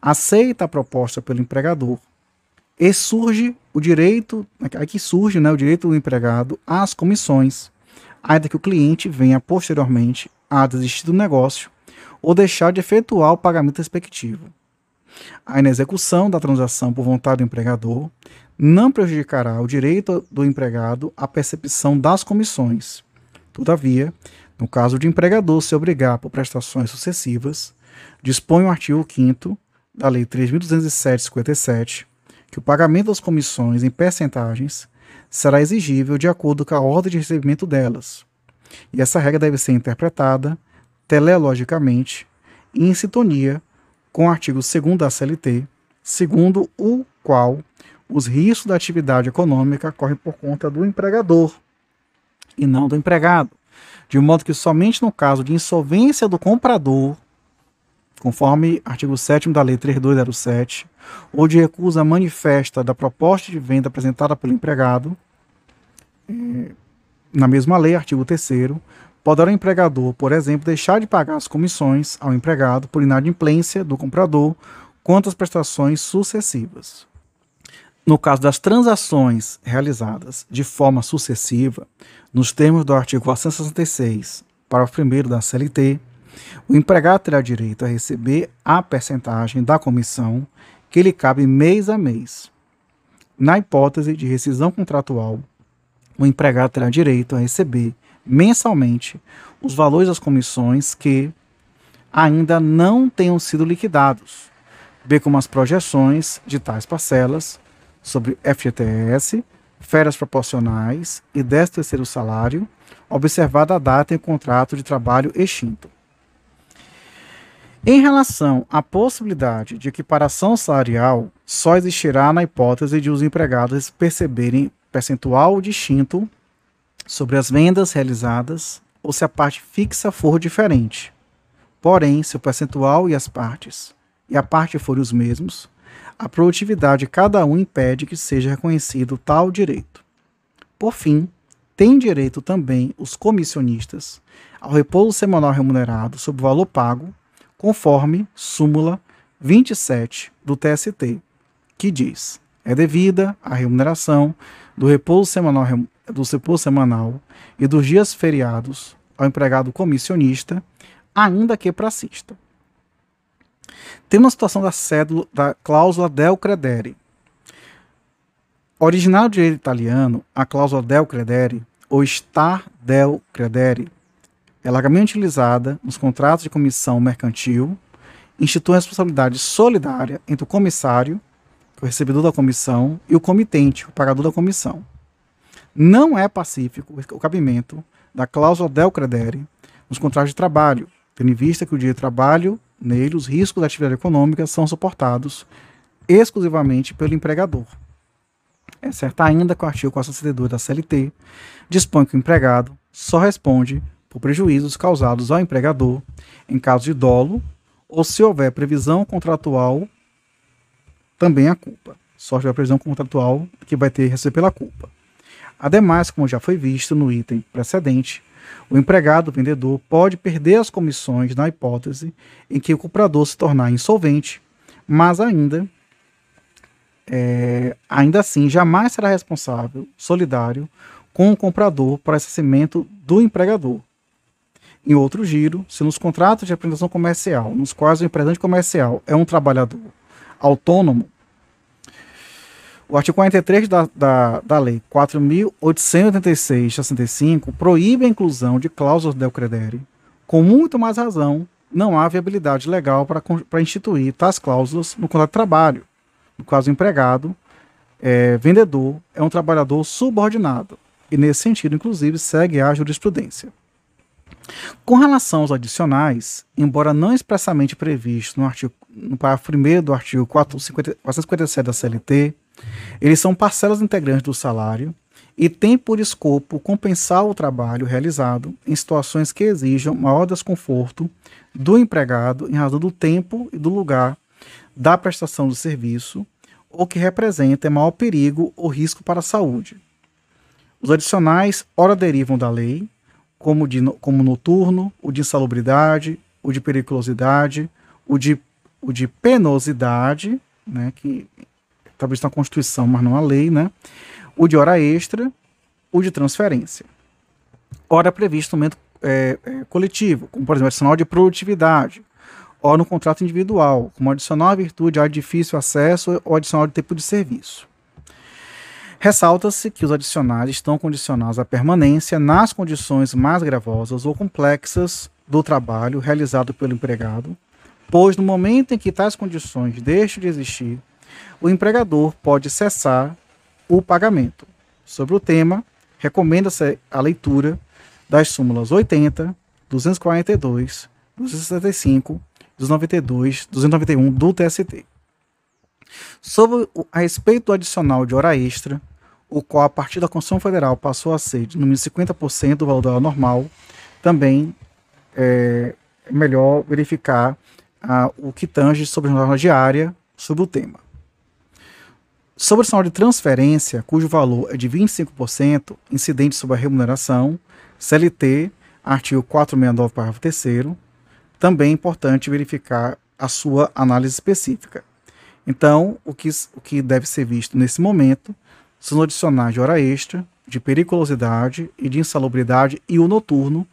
Aceita a proposta pelo empregador e surge o direito, aqui surge né, o direito do empregado às comissões, ainda que o cliente venha posteriormente a desistir do negócio ou deixar de efetuar o pagamento respectivo. A inexecução da transação por vontade do empregador não prejudicará o direito do empregado à percepção das comissões. Todavia, no caso de empregador se obrigar por prestações sucessivas, dispõe o artigo 5 da Lei 3.207/57 que o pagamento das comissões em percentagens será exigível de acordo com a ordem de recebimento delas. E essa regra deve ser interpretada teleologicamente em sintonia com o artigo 2 da CLT, segundo o qual os riscos da atividade econômica correm por conta do empregador e não do empregado, de modo que somente no caso de insolvência do comprador, conforme artigo 7 da Lei 3207, ou de recusa manifesta da proposta de venda apresentada pelo empregado, eh, na mesma lei, artigo 3 poderá o empregador, por exemplo, deixar de pagar as comissões ao empregado por inadimplência do comprador quanto às prestações sucessivas. No caso das transações realizadas de forma sucessiva, nos termos do artigo 466, parágrafo 1 da CLT, o empregado terá direito a receber a percentagem da comissão que lhe cabe mês a mês. Na hipótese de rescisão contratual, o empregado terá direito a receber mensalmente os valores das comissões que ainda não tenham sido liquidados, bem como as projeções de tais parcelas sobre FGTS, férias proporcionais e 10 terceiro salário, observada a data em contrato de trabalho extinto. Em relação à possibilidade de equiparação salarial, só existirá na hipótese de os empregados perceberem percentual distinto sobre as vendas realizadas ou se a parte fixa for diferente. Porém, se o percentual e as partes e a parte forem os mesmos, a produtividade de cada um impede que seja reconhecido tal direito. Por fim, têm direito também os comissionistas ao repouso semanal remunerado sobre o valor pago conforme súmula 27 do TST, que diz: é devida a remuneração do repouso semanal, do repouso semanal e dos dias feriados ao empregado comissionista, ainda que pracista. Tem uma situação da cédula da cláusula del credere. Original do direito italiano, a cláusula del credere, ou estar del credere, é largamente utilizada nos contratos de comissão mercantil, institui a responsabilidade solidária entre o comissário, é o recebedor da comissão, e o comitente, o pagador da comissão. Não é pacífico o cabimento da cláusula del credere nos contratos de trabalho, tendo em vista que o dia de trabalho, nele, os riscos da atividade econômica são suportados exclusivamente pelo empregador. É certo ainda que o artigo 462 da CLT dispõe que o empregado só responde por prejuízos causados ao empregador em caso de dolo ou se houver previsão contratual, também a culpa. Só se houver previsão contratual que vai ter que receber pela culpa. Ademais, como já foi visto no item precedente, o empregado, vendedor, pode perder as comissões na hipótese em que o comprador se tornar insolvente, mas ainda, é, ainda assim, jamais será responsável, solidário, com o comprador para ressarcimento do empregador, em outro giro, se nos contratos de apresentação comercial, nos quais o empreendedor comercial é um trabalhador autônomo, o artigo 43 da, da, da Lei 4.886-65 proíbe a inclusão de cláusulas del credere. Com muito mais razão, não há viabilidade legal para instituir tais cláusulas no contrato de trabalho. No caso, empregado, é, vendedor, é um trabalhador subordinado. E, nesse sentido, inclusive, segue a jurisprudência. Com relação aos adicionais, embora não expressamente previsto no, artigo, no parágrafo 1 do artigo 457 da CLT, eles são parcelas integrantes do salário e têm por escopo compensar o trabalho realizado em situações que exijam maior desconforto do empregado em razão do tempo e do lugar da prestação do serviço ou que representem maior perigo ou risco para a saúde. Os adicionais ora derivam da lei, como, de, como noturno, o de insalubridade, o de periculosidade, o de, o de penosidade, né, que talvez na Constituição, mas não na lei, né, o de hora extra, o de transferência. Hora previsto no momento é, é, coletivo, como por exemplo, adicional de produtividade, ou no contrato individual, como adicional à virtude a difícil acesso ou adicional de tempo de serviço. Ressalta-se que os adicionais estão condicionados à permanência nas condições mais gravosas ou complexas do trabalho realizado pelo empregado, pois no momento em que tais condições deixam de existir, o empregador pode cessar o pagamento. Sobre o tema, recomenda-se a leitura das súmulas 80, 242, 265, 292, 291 do TST. Sobre o, a respeito do adicional de hora extra, o qual a partir da Constituição Federal passou a ser de no mínimo 50% do valor da hora normal, também é melhor verificar ah, o que tange sobre a jornada diária sobre o tema. Sobre o sinal de transferência, cujo valor é de 25%, incidente sobre a remuneração, CLT, artigo 469, parágrafo 3 também é importante verificar a sua análise específica. Então, o que, o que deve ser visto nesse momento são adicionais de hora extra, de periculosidade e de insalubridade e o noturno,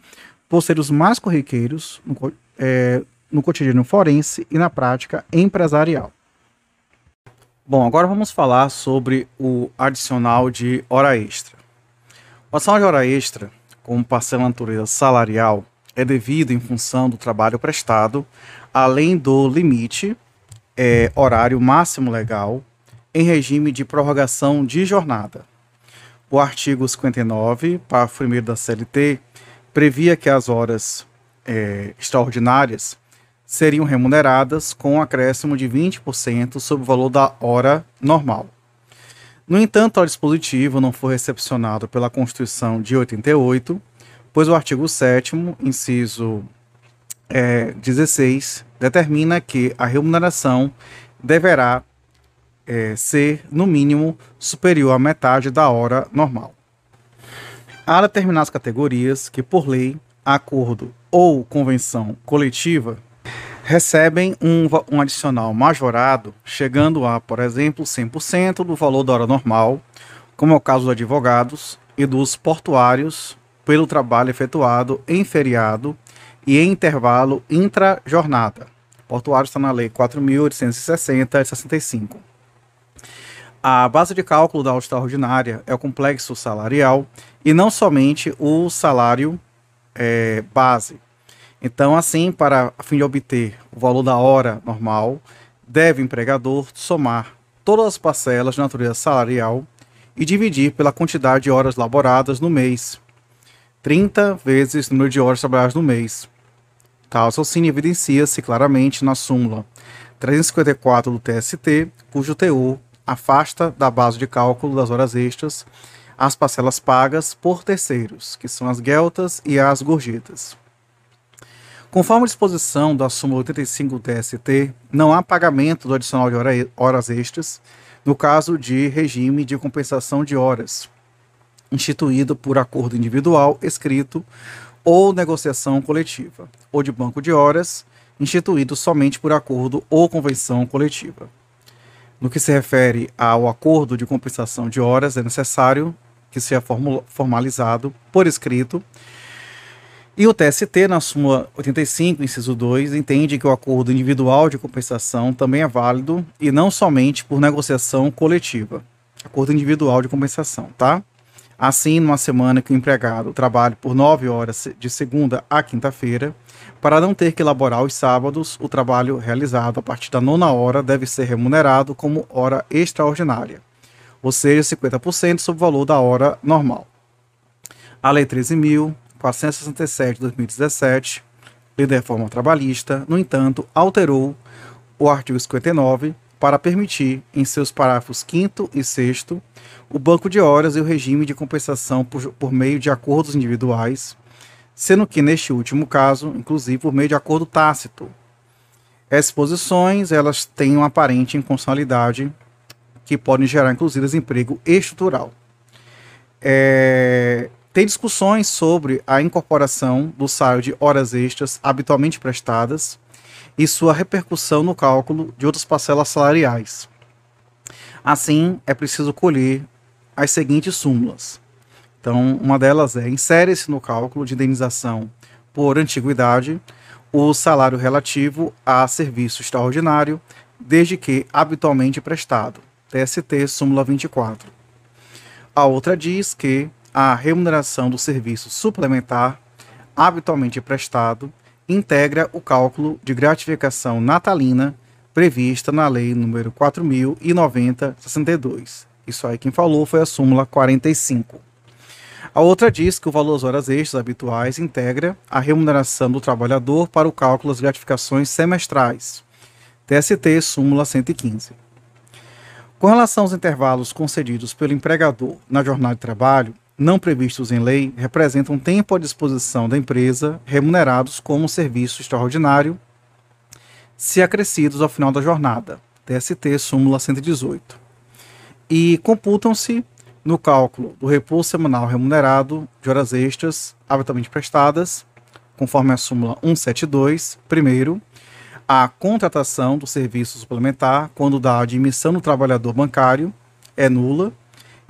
por ser os mais corriqueiros no, é, no cotidiano forense e na prática empresarial. Bom, agora vamos falar sobre o adicional de hora extra. O adicional de hora extra como parcela natureza salarial é devido em função do trabalho prestado, além do limite é, horário máximo legal em regime de prorrogação de jornada. O artigo 59, parágrafo 1 da CLT, previa que as horas é, extraordinárias seriam remuneradas com um acréscimo de 20% sobre o valor da hora normal. No entanto, o dispositivo não foi recepcionado pela Constituição de 88, pois o artigo 7 inciso é, 16, determina que a remuneração deverá é, ser, no mínimo, superior à metade da hora normal. Há determinadas categorias que, por lei, acordo ou convenção coletiva, recebem um, um adicional majorado, chegando a, por exemplo, 100% do valor da hora normal, como é o caso dos advogados e dos portuários, pelo trabalho efetuado em feriado e em intervalo intra-jornada. Portuário está na Lei 4.860 de 65. A base de cálculo da extraordinária é o complexo salarial e não somente o salário é, base, então, assim, para a fim de obter o valor da hora normal, deve o empregador somar todas as parcelas de natureza salarial e dividir pela quantidade de horas laboradas no mês. 30 vezes o número de horas trabalhadas no mês. Tal raciocínio evidencia-se claramente na súmula 354 do TST, cujo teor afasta da base de cálculo das horas extras as parcelas pagas por terceiros, que são as gueltas e as gorjetas. Conforme a disposição da súmula 85 do TST, não há pagamento do adicional de horas extras no caso de regime de compensação de horas, instituído por acordo individual, escrito ou negociação coletiva, ou de banco de horas, instituído somente por acordo ou convenção coletiva. No que se refere ao acordo de compensação de horas, é necessário que seja formalizado por escrito e o TST, na súmula 85, inciso 2, entende que o acordo individual de compensação também é válido e não somente por negociação coletiva. Acordo individual de compensação, tá? Assim, numa semana que o empregado trabalhe por 9 horas de segunda a quinta-feira, para não ter que elaborar os sábados, o trabalho realizado a partir da nona hora deve ser remunerado como hora extraordinária, ou seja, 50% sobre o valor da hora normal. A Lei 13.000 467 de 2017, lei da reforma trabalhista, no entanto, alterou o artigo 59 para permitir, em seus parágrafos 5 e 6, o banco de horas e o regime de compensação por, por meio de acordos individuais, sendo que, neste último caso, inclusive por meio de acordo tácito. Essas posições elas têm uma aparente inconstitucionalidade que podem gerar, inclusive, desemprego estrutural. É, tem discussões sobre a incorporação do salário de horas extras habitualmente prestadas e sua repercussão no cálculo de outras parcelas salariais. Assim, é preciso colher as seguintes súmulas. Então, uma delas é: insere-se no cálculo de indenização por antiguidade o salário relativo a serviço extraordinário, desde que habitualmente prestado. TST, súmula 24. A outra diz que a remuneração do serviço suplementar habitualmente prestado integra o cálculo de gratificação natalina prevista na Lei nº 4.090-62. Isso aí quem falou foi a súmula 45. A outra diz que o valor das horas extras habituais integra a remuneração do trabalhador para o cálculo das gratificações semestrais. TST, súmula 115. Com relação aos intervalos concedidos pelo empregador na jornada de trabalho, não previstos em lei, representam tempo à disposição da empresa remunerados como serviço extraordinário se acrescidos ao final da jornada. TST, súmula 118. E computam-se no cálculo do repouso semanal remunerado de horas extras habitualmente prestadas, conforme a súmula 172, primeiro, a contratação do serviço suplementar quando da admissão do trabalhador bancário é nula,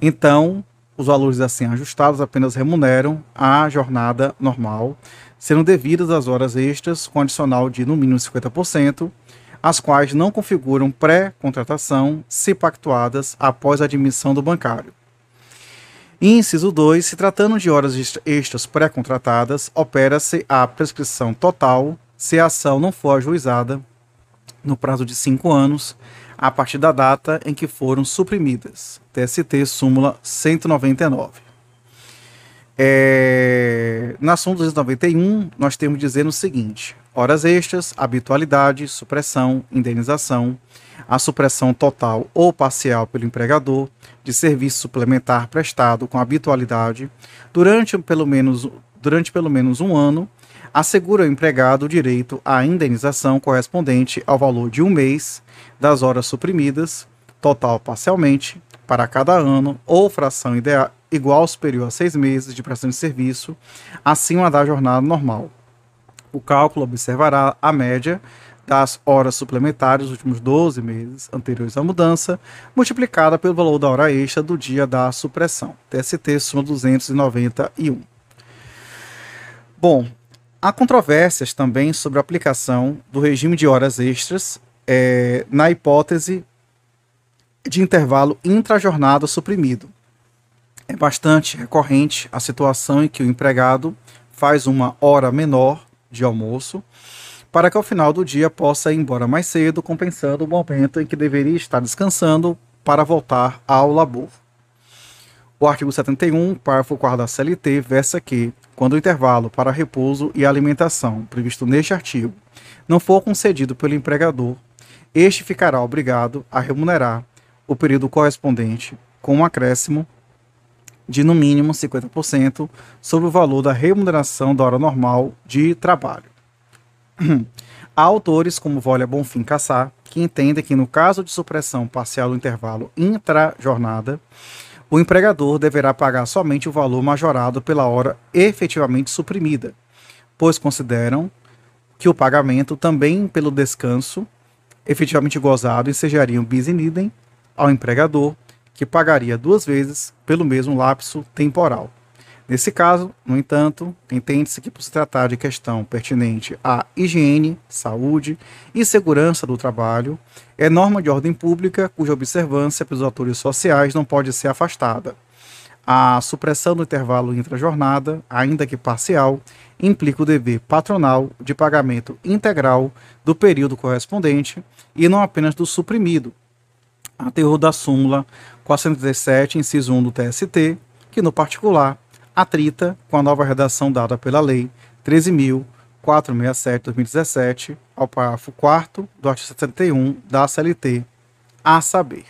então os valores assim ajustados apenas remuneram a jornada normal, sendo devidas as horas extras com adicional de no mínimo 50%, as quais não configuram pré-contratação se pactuadas após a admissão do bancário. Inciso 2. Se tratando de horas extras pré-contratadas, opera-se a prescrição total se a ação não for ajuizada no prazo de cinco anos a partir da data em que foram suprimidas. TST, súmula 199. É, na súmula 291, nós temos dizendo o seguinte: horas extras, habitualidade, supressão, indenização, a supressão total ou parcial pelo empregador de serviço suplementar prestado com habitualidade durante pelo menos, durante pelo menos um ano assegura ao empregado o direito à indenização correspondente ao valor de um mês das horas suprimidas, total parcialmente, para cada ano ou fração ideal, igual ou superior a seis meses de prestação de serviço, acima da jornada normal. O cálculo observará a média das horas suplementares dos últimos 12 meses anteriores à mudança, multiplicada pelo valor da hora extra do dia da supressão. TST soma 291. Bom, há controvérsias também sobre a aplicação do regime de horas extras é, na hipótese de intervalo intrajornada suprimido. É bastante recorrente a situação em que o empregado faz uma hora menor de almoço para que ao final do dia possa ir embora mais cedo, compensando o momento em que deveria estar descansando para voltar ao labor. O artigo 71, parágrafo 4 da CLT, versa que, quando o intervalo para repouso e alimentação previsto neste artigo não for concedido pelo empregador, este ficará obrigado a remunerar o período correspondente com um acréscimo de no mínimo 50% sobre o valor da remuneração da hora normal de trabalho. Há autores, como Volia Bonfim Cassar, que entendem que no caso de supressão parcial do intervalo intra-jornada, o empregador deverá pagar somente o valor majorado pela hora efetivamente suprimida, pois consideram que o pagamento também pelo descanso efetivamente gozado ensejariam bis in idem ao empregador, que pagaria duas vezes pelo mesmo lapso temporal. Nesse caso, no entanto, entende-se que, por se tratar de questão pertinente à higiene, saúde e segurança do trabalho, é norma de ordem pública cuja observância pelos atores sociais não pode ser afastada. A supressão do intervalo intra-jornada, ainda que parcial, implica o dever patronal de pagamento integral do período correspondente e não apenas do suprimido, a terror da súmula 417, inciso 1 do TST, que, no particular, atrita com a nova redação dada pela Lei 13.467-2017, ao parágrafo 4 do artigo 71 da CLT, a saber,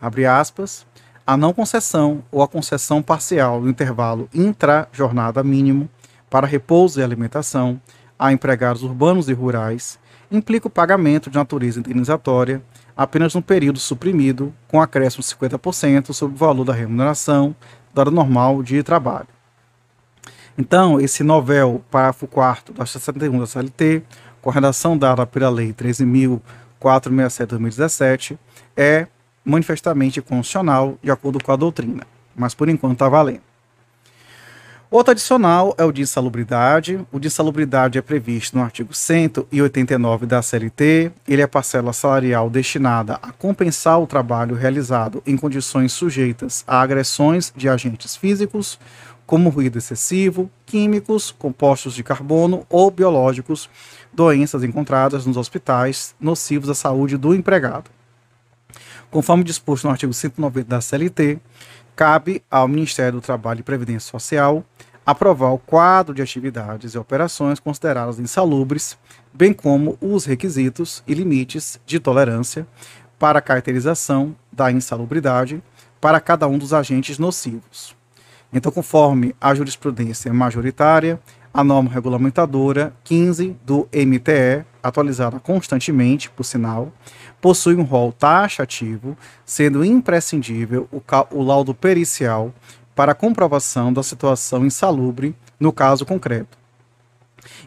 abre aspas, a não concessão ou a concessão parcial do intervalo intra-jornada mínimo para repouso e alimentação a empregados urbanos e rurais implica o pagamento de natureza indenizatória apenas no período suprimido, com acréscimo de 50% sobre o valor da remuneração da hora normal de trabalho. Então, esse novel, parágrafo 4 da 61 da CLT, com a redação dada pela Lei 13.467 de 2017, é manifestamente constitucional de acordo com a doutrina, mas por enquanto está valendo. Outro adicional é o de insalubridade. O de insalubridade é previsto no artigo 189 da CLT. Ele é parcela salarial destinada a compensar o trabalho realizado em condições sujeitas a agressões de agentes físicos, como ruído excessivo, químicos, compostos de carbono ou biológicos, doenças encontradas nos hospitais nocivos à saúde do empregado. Conforme disposto no artigo 190 da CLT, cabe ao Ministério do Trabalho e Previdência Social aprovar o quadro de atividades e operações consideradas insalubres, bem como os requisitos e limites de tolerância para a caracterização da insalubridade para cada um dos agentes nocivos. Então, conforme a jurisprudência majoritária, a norma regulamentadora 15 do MTE, atualizada constantemente, por sinal, possui um rol taxativo, sendo imprescindível o, o laudo pericial para comprovação da situação insalubre no caso concreto.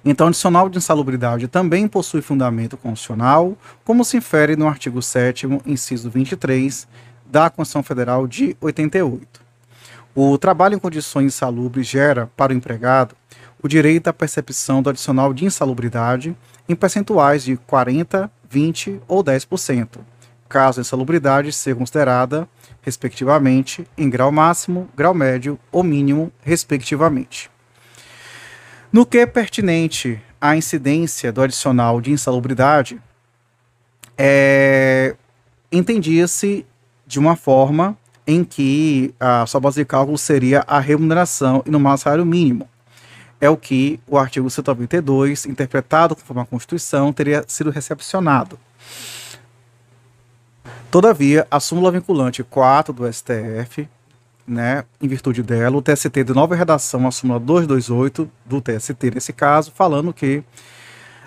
Então, o adicional de insalubridade também possui fundamento constitucional, como se infere no artigo 7 inciso 23 da Constituição Federal de 88. O trabalho em condições insalubres gera, para o empregado, o direito à percepção do adicional de insalubridade em percentuais de 40, 20 ou 10%, caso a insalubridade seja considerada, respectivamente, em grau máximo, grau médio ou mínimo, respectivamente. No que é pertinente à incidência do adicional de insalubridade, é, entendia-se de uma forma em que a sua base de cálculo seria a remuneração e no máximo salário mínimo, é o que o artigo 192, interpretado conforme a Constituição, teria sido recepcionado. Todavia, a súmula vinculante 4 do STF, né, em virtude dela, o TST de nova redação, a súmula 228 do TST, nesse caso, falando que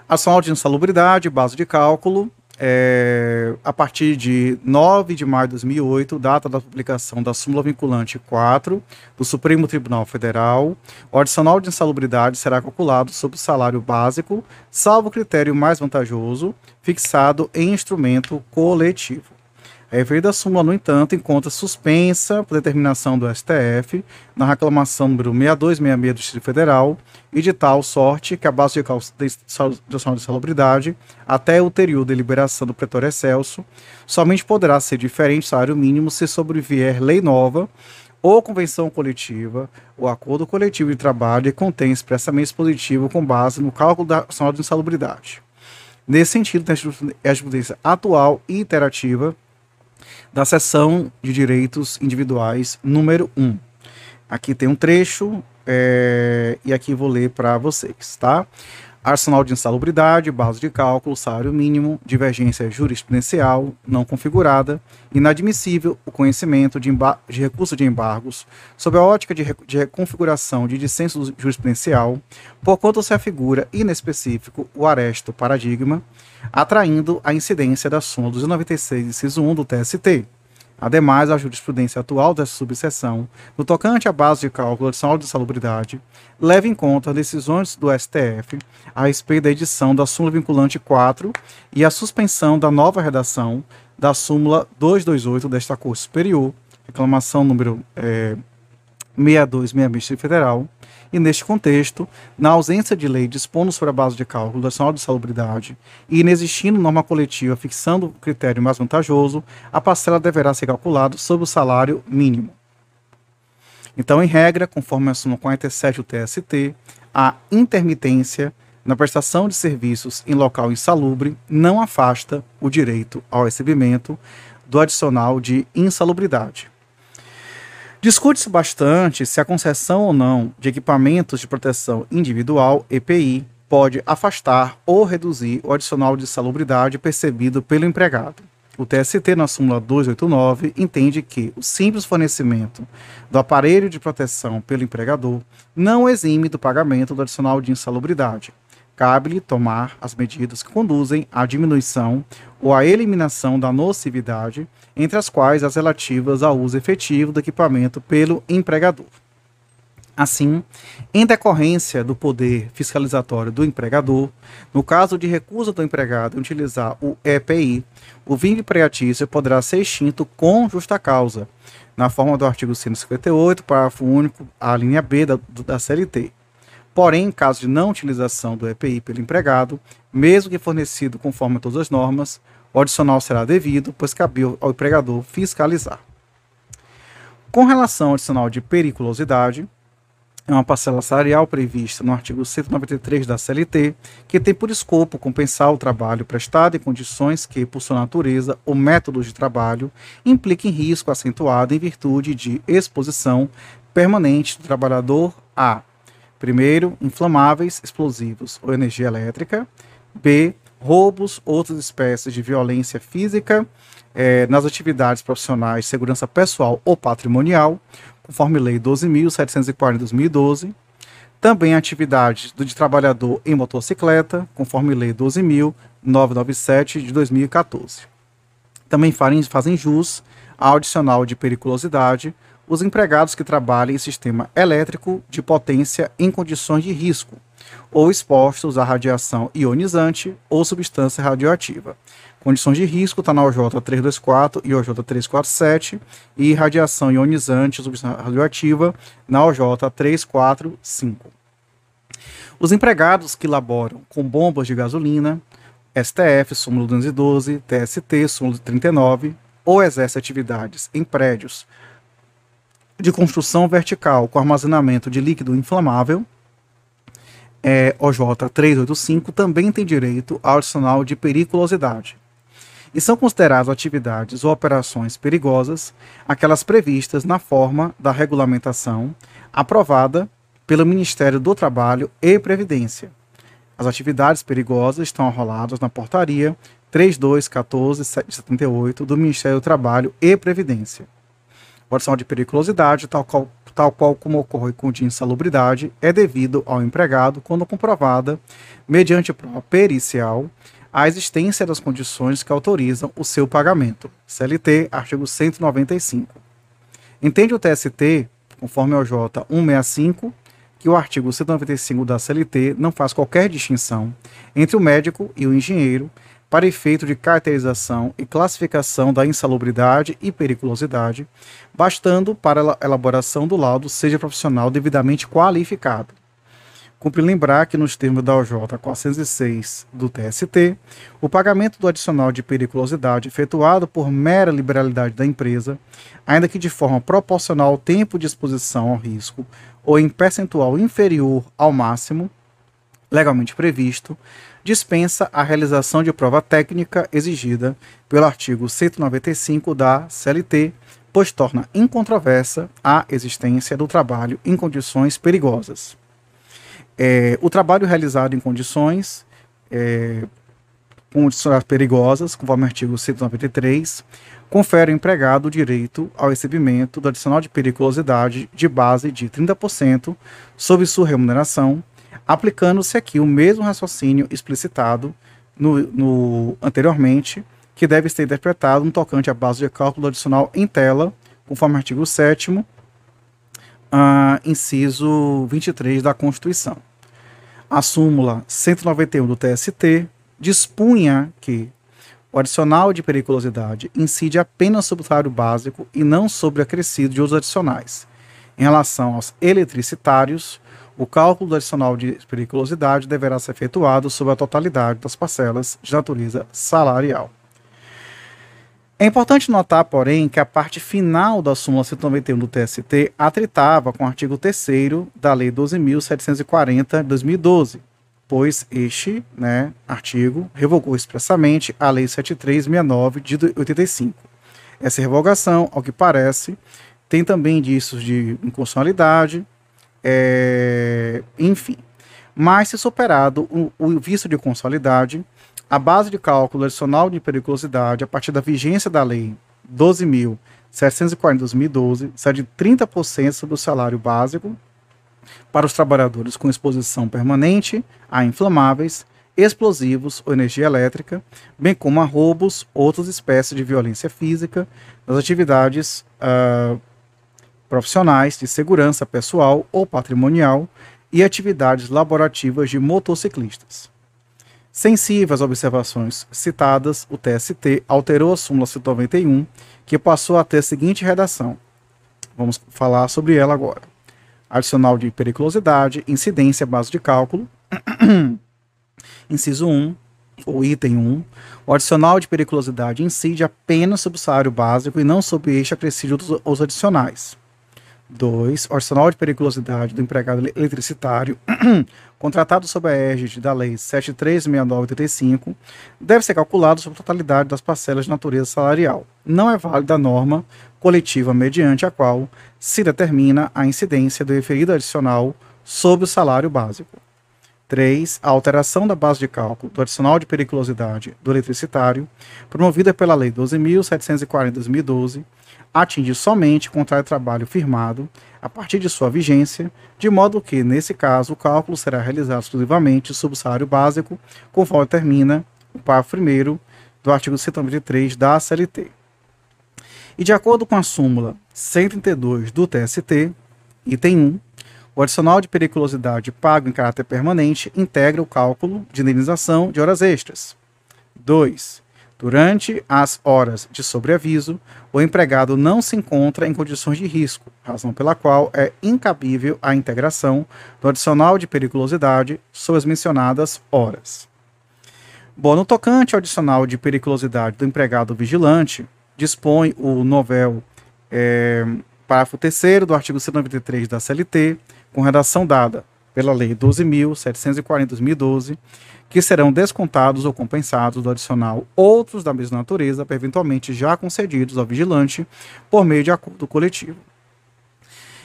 ação de insalubridade, base de cálculo, é, a partir de 9 de maio de 2008, data da publicação da súmula vinculante 4 do Supremo Tribunal Federal, o adicional de insalubridade será calculado sobre o salário básico, salvo critério mais vantajoso, fixado em instrumento coletivo. A referida súmula, no entanto, encontra suspensa por determinação do STF na reclamação número 6266 do Distrito Federal e de tal sorte que a base de cálculo de salubridade até o ulterior deliberação do pretor excelso somente poderá ser diferente do salário mínimo se sobrevier lei nova ou convenção coletiva ou acordo coletivo de trabalho e contém expressamente dispositivo com base no cálculo da salário de insalubridade. Nesse sentido, a jurisprudência atual e interativa da seção de direitos individuais número 1. Aqui tem um trecho é, e aqui vou ler para vocês, tá? Arsenal de insalubridade, base de cálculo, salário mínimo, divergência jurisprudencial não configurada, inadmissível o conhecimento de, de recurso de embargos sob a ótica de, de reconfiguração de dissenso jurisprudencial, porquanto se afigura inespecífico o aresto paradigma, atraindo a incidência da súmula 296, inciso 1 do TST. Ademais, a jurisprudência atual dessa subseção, no tocante à base de cálculo adicional de salubridade, leva em conta decisões do STF a respeito da edição da súmula vinculante 4 e a suspensão da nova redação da súmula 228 desta Corte Superior, reclamação número é, 6266 Federal, e, neste contexto, na ausência de lei dispondo sobre a base de cálculo sonora de salubridade e inexistindo norma coletiva fixando o critério mais vantajoso, a parcela deverá ser calculada sobre o salário mínimo. Então, em regra, conforme a súmula 47 do TST, a intermitência na prestação de serviços em local insalubre não afasta o direito ao recebimento do adicional de insalubridade. Discute-se bastante se a concessão ou não de equipamentos de proteção individual, EPI, pode afastar ou reduzir o adicional de salubridade percebido pelo empregado. O TST, na súmula 289, entende que o simples fornecimento do aparelho de proteção pelo empregador não exime do pagamento do adicional de insalubridade, cabe-lhe tomar as medidas que conduzem à diminuição ou à eliminação da nocividade, entre as quais as relativas ao uso efetivo do equipamento pelo empregador. Assim, em decorrência do poder fiscalizatório do empregador, no caso de recusa do empregado em utilizar o EPI, o vínculo empregatício poderá ser extinto com justa causa, na forma do artigo 158, parágrafo único, a linha B da, da CLT. Porém, em caso de não utilização do EPI pelo empregado, mesmo que fornecido conforme todas as normas, o adicional será devido, pois cabe ao empregador fiscalizar. Com relação ao adicional de periculosidade, é uma parcela salarial prevista no artigo 193 da CLT, que tem por escopo compensar o trabalho prestado em condições que, por sua natureza ou métodos de trabalho, impliquem risco acentuado em virtude de exposição permanente do trabalhador a, primeiro, inflamáveis, explosivos ou energia elétrica, b, roubos, outras espécies de violência física eh, nas atividades profissionais segurança pessoal ou patrimonial, conforme Lei 12.740 de 2012. Também atividades do de trabalhador em motocicleta, conforme Lei 12.997 de 2014. Também fazem jus ao adicional de periculosidade os empregados que trabalhem em sistema elétrico de potência em condições de risco ou expostos à radiação ionizante ou substância radioativa, Condições de risco está na OJ 324 e OJ 347 e radiação ionizante substância radioativa na OJ 345. Os empregados que laboram com bombas de gasolina, STF, súmulo 212, TST, súmulo 39, ou exerce atividades em prédios de construção vertical com armazenamento de líquido inflamável, é, OJ 385 também tem direito ao adicional de periculosidade, e são consideradas atividades ou operações perigosas aquelas previstas na forma da regulamentação aprovada pelo Ministério do Trabalho e Previdência. As atividades perigosas estão arroladas na portaria 3214-78 do Ministério do Trabalho e Previdência. O adicional de periculosidade, tal qual, tal qual como ocorre com de insalubridade, é devido ao empregado quando comprovada, mediante prova pericial, a existência das condições que autorizam o seu pagamento. CLT, artigo 195. Entende o TST, conforme o J 165, que o artigo 195 da CLT não faz qualquer distinção entre o médico e o engenheiro para efeito de caracterização e classificação da insalubridade e periculosidade, bastando para a elaboração do laudo seja profissional devidamente qualificado. Cumpre lembrar que, nos termos da OJ 406 do TST, o pagamento do adicional de periculosidade efetuado por mera liberalidade da empresa, ainda que de forma proporcional ao tempo de exposição ao risco ou em percentual inferior ao máximo legalmente previsto, dispensa a realização de prova técnica exigida pelo artigo 195 da CLT, pois torna incontroversa a existência do trabalho em condições perigosas. É, o trabalho realizado em condições, é, condições perigosas, conforme o artigo 193, confere ao empregado o direito ao recebimento do adicional de periculosidade de base de 30% sobre sua remuneração, aplicando-se aqui o mesmo raciocínio explicitado no, no, anteriormente, que deve ser interpretado no tocante à base de cálculo adicional em tela, conforme o artigo 7 uh, inciso 23 da Constituição a súmula 191 do TST dispunha que o adicional de periculosidade incide apenas sobre o salário básico e não sobre o acrescido de outros adicionais. Em relação aos eletricitários, o cálculo do adicional de periculosidade deverá ser efetuado sobre a totalidade das parcelas de natureza salarial. É importante notar, porém, que a parte final da súmula 191 do TST atritava com o artigo 3 da Lei 12.740 de 2012, pois este né, artigo revogou expressamente a Lei 7369 de 85. Essa revogação, ao que parece, tem também indícios de inconstitucionalidade, é, enfim. Mas, se superado o, o de consolidade, a base de cálculo adicional de periculosidade a partir da vigência da Lei 12.740 de 2012 será de 30% sobre o salário básico para os trabalhadores com exposição permanente a inflamáveis, explosivos ou energia elétrica, bem como a roubos, outras espécies de violência física, nas atividades uh, profissionais de segurança pessoal ou patrimonial e atividades laborativas de motociclistas. Sensível às observações citadas, o TST alterou a súmula 191, que passou a ter a seguinte redação. Vamos falar sobre ela agora. Adicional de periculosidade, incidência base de cálculo. Inciso 1, ou item 1, o adicional de periculosidade incide apenas sobre o salário básico e não sobre este acrescido dos adicionais. 2. O arsenal de periculosidade do empregado eletricitário, contratado sob a égide da Lei 736985, deve ser calculado sobre a totalidade das parcelas de natureza salarial. Não é válida a norma coletiva mediante a qual se determina a incidência do referido adicional sobre o salário básico. 3. A alteração da base de cálculo do adicional de periculosidade do eletricitário, promovida pela Lei 12.740-2012, atinge somente o contrato de trabalho firmado a partir de sua vigência, de modo que, nesse caso, o cálculo será realizado exclusivamente sob o salário básico, conforme termina o parágrafo 1 do artigo 193 da CLT. E de acordo com a súmula 132 do TST, item 1, o adicional de periculosidade pago em caráter permanente integra o cálculo de indenização de horas extras. 2. Durante as horas de sobreaviso, o empregado não se encontra em condições de risco, razão pela qual é incabível a integração do adicional de periculosidade sobre as mencionadas horas. Bom, no tocante ao adicional de periculosidade do empregado vigilante, dispõe o novel é, parágrafo 3 do artigo 193 da CLT, com redação dada pela Lei 12.740-2012, que serão descontados ou compensados do adicional outros da mesma natureza, eventualmente já concedidos ao vigilante por meio de acordo coletivo.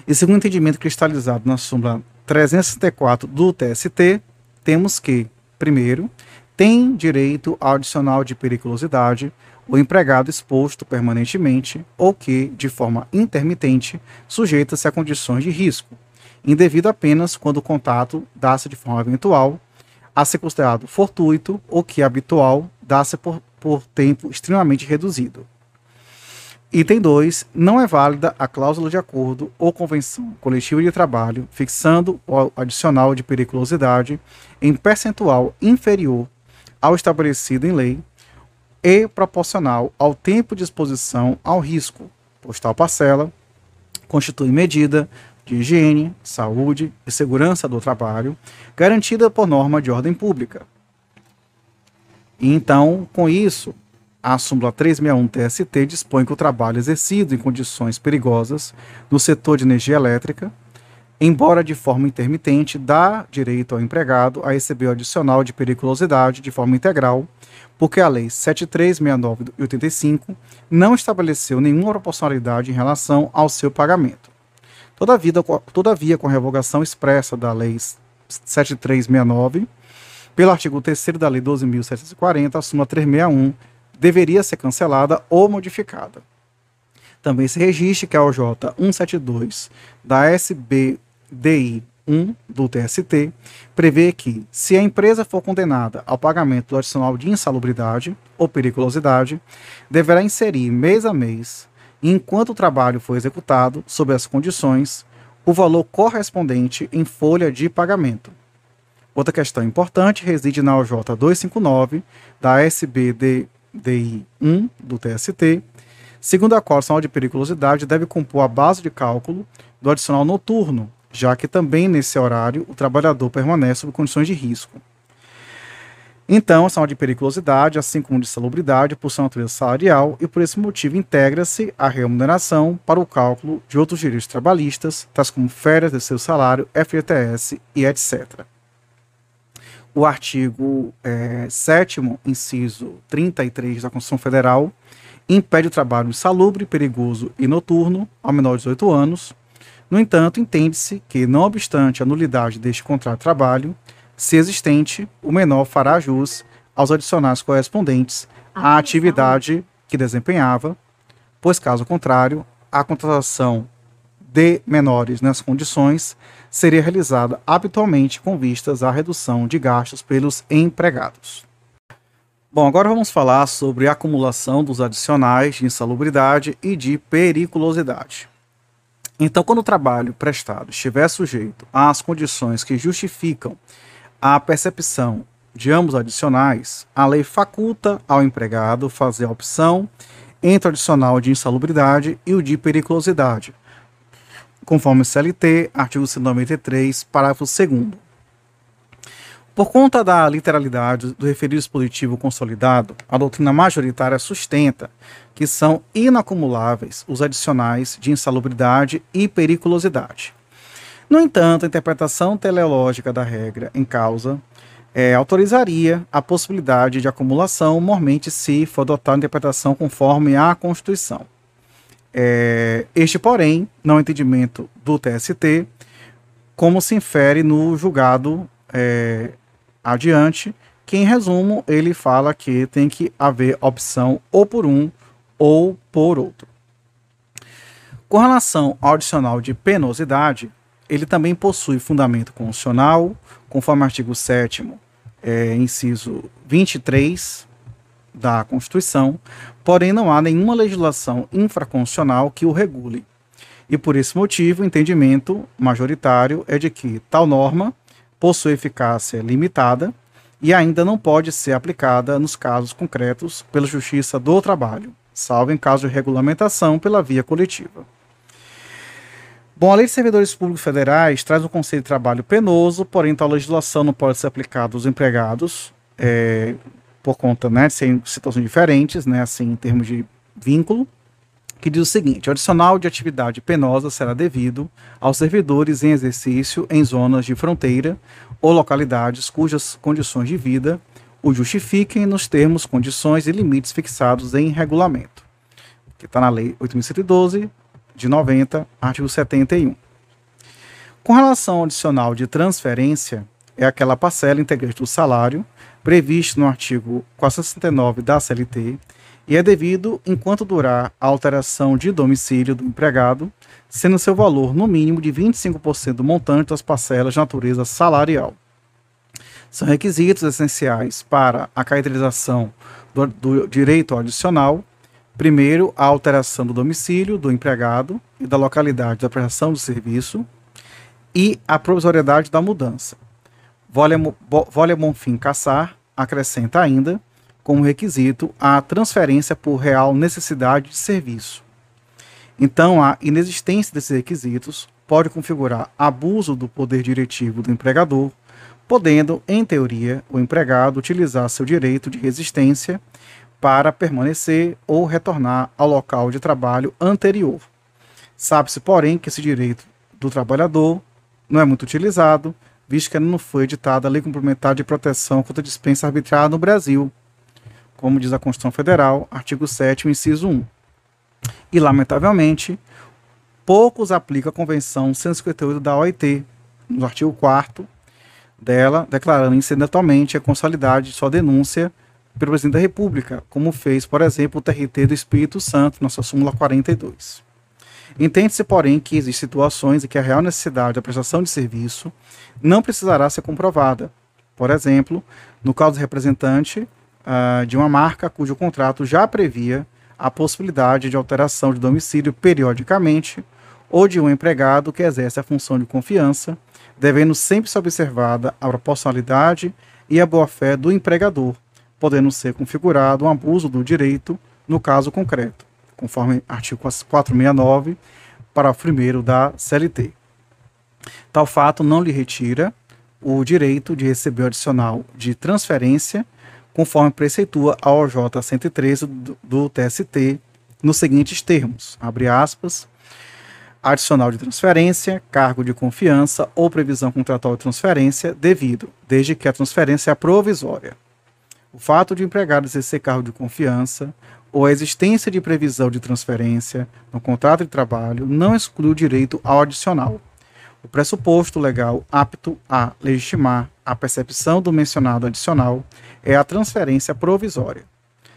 E segundo entendimento cristalizado na súmula 364 do TST, temos que, primeiro, tem direito ao adicional de periculosidade o empregado exposto permanentemente ou que, de forma intermitente, sujeita-se a condições de risco, indevido apenas quando o contato dá-se de forma eventual a ser considerado fortuito ou que é habitual dá-se por, por tempo extremamente reduzido. Item 2. Não é válida a cláusula de acordo ou convenção coletiva de trabalho fixando o adicional de periculosidade em percentual inferior ao estabelecido em lei e proporcional ao tempo de exposição ao risco, pois tal parcela constitui medida de higiene, saúde e segurança do trabalho, garantida por norma de ordem pública. E então, com isso, a súmula 361 TST dispõe que o trabalho exercido em condições perigosas no setor de energia elétrica, embora de forma intermitente, dá direito ao empregado a receber o adicional de periculosidade de forma integral, porque a Lei 7369 de 85 não estabeleceu nenhuma proporcionalidade em relação ao seu pagamento. Todavia, todavia, com a revogação expressa da Lei 7369, pelo artigo 3 da Lei 12.740, a súmula 361 deveria ser cancelada ou modificada. Também se registre que a OJ 172 da SBDI 1 do TST prevê que, se a empresa for condenada ao pagamento do adicional de insalubridade ou periculosidade, deverá inserir mês a mês enquanto o trabalho for executado sob as condições, o valor correspondente em folha de pagamento. Outra questão importante reside na OJ 259 da SBDI 1 do TST, segundo a qual o sinal de periculosidade deve compor a base de cálculo do adicional noturno, já que também nesse horário o trabalhador permanece sob condições de risco. Então, sinal de periculosidade, assim como de salubridade, por sua natureza salarial, e por esse motivo integra-se a remuneração para o cálculo de outros direitos trabalhistas, tais como férias de seu salário, FGTS e etc. O artigo é, 7, inciso 33 da Constituição Federal, impede o trabalho insalubre, perigoso e noturno ao menor de 18 anos. No entanto, entende-se que, não obstante a nulidade deste contrato de trabalho, se existente, o menor fará jus aos adicionais correspondentes à atividade que desempenhava, pois, caso contrário, a contratação de menores nas condições seria realizada habitualmente com vistas à redução de gastos pelos empregados. Bom, agora vamos falar sobre a acumulação dos adicionais de insalubridade e de periculosidade. Então, quando o trabalho prestado estiver sujeito às condições que justificam a percepção de ambos adicionais, a lei faculta ao empregado fazer a opção entre o adicional de insalubridade e o de periculosidade, conforme o CLT, artigo 193, parágrafo 2 por conta da literalidade do referido dispositivo consolidado, a doutrina majoritária sustenta que são inacumuláveis os adicionais de insalubridade e periculosidade. No entanto, a interpretação teleológica da regra em causa é, autorizaria a possibilidade de acumulação, mormente se for adotada a interpretação conforme a Constituição. É, este, porém, não é entendimento do TST, como se infere no julgado é, adiante, que em resumo ele fala que tem que haver opção ou por um ou por outro. Com relação ao adicional de penosidade, ele também possui fundamento constitucional, conforme artigo 7 é, inciso 23 da Constituição, porém não há nenhuma legislação infraconstitucional que o regule. E por esse motivo, o entendimento majoritário é de que tal norma possui eficácia limitada e ainda não pode ser aplicada nos casos concretos pela Justiça do Trabalho, salvo em caso de regulamentação pela via coletiva. Bom, a Lei de Servidores Públicos Federais traz um conceito de trabalho penoso, porém tal legislação não pode ser aplicada aos empregados é, por conta né, de situações diferentes, né, assim, em termos de vínculo, que diz o seguinte: o adicional de atividade penosa será devido aos servidores em exercício em zonas de fronteira ou localidades cujas condições de vida o justifiquem nos termos, condições e limites fixados em regulamento, que está na Lei 8.112 de 90, artigo 71. Com relação ao adicional de transferência, é aquela parcela integrante do salário previsto no artigo 469 da CLT e é devido enquanto durar a alteração de domicílio do empregado, sendo seu valor no mínimo de 25% do montante das parcelas de natureza salarial. São requisitos essenciais para a caracterização do, do direito adicional. Primeiro, a alteração do domicílio do empregado e da localidade da prestação do serviço e a provisoriedade da mudança. Volia Bonfim Caçar acrescenta ainda como requisito a transferência por real necessidade de serviço. Então, a inexistência desses requisitos pode configurar abuso do poder diretivo do empregador, podendo, em teoria, o empregado utilizar seu direito de resistência para permanecer ou retornar ao local de trabalho anterior. Sabe-se, porém, que esse direito do trabalhador não é muito utilizado, visto que não foi editada a Lei Complementar de Proteção contra Dispensa Arbitrária no Brasil, como diz a Constituição Federal, artigo 7 inciso 1. E, lamentavelmente, poucos aplicam a Convenção 158 da OIT, no artigo 4 dela, declarando incidentalmente a consolidade de sua denúncia pelo presidente da República, como fez, por exemplo, o TRT do Espírito Santo, nossa súmula 42. Entende-se, porém, que existem situações em que a real necessidade da prestação de serviço não precisará ser comprovada. Por exemplo, no caso do representante, uh, de uma marca cujo contrato já previa a possibilidade de alteração de domicílio periodicamente ou de um empregado que exerce a função de confiança, devendo sempre ser observada a proporcionalidade e a boa-fé do empregador, podendo ser configurado um abuso do direito no caso concreto, conforme artigo 469, parágrafo 1 da CLT. Tal fato não lhe retira o direito de receber o adicional de transferência conforme preceitua a OJ 113 do, do TST, nos seguintes termos, abre aspas, adicional de transferência, cargo de confiança ou previsão contratual de transferência devido, desde que a transferência é provisória. O fato de o empregado exercer cargo de confiança ou a existência de previsão de transferência no contrato de trabalho não exclui o direito ao adicional. O pressuposto legal apto a legitimar a percepção do mencionado adicional é a transferência provisória.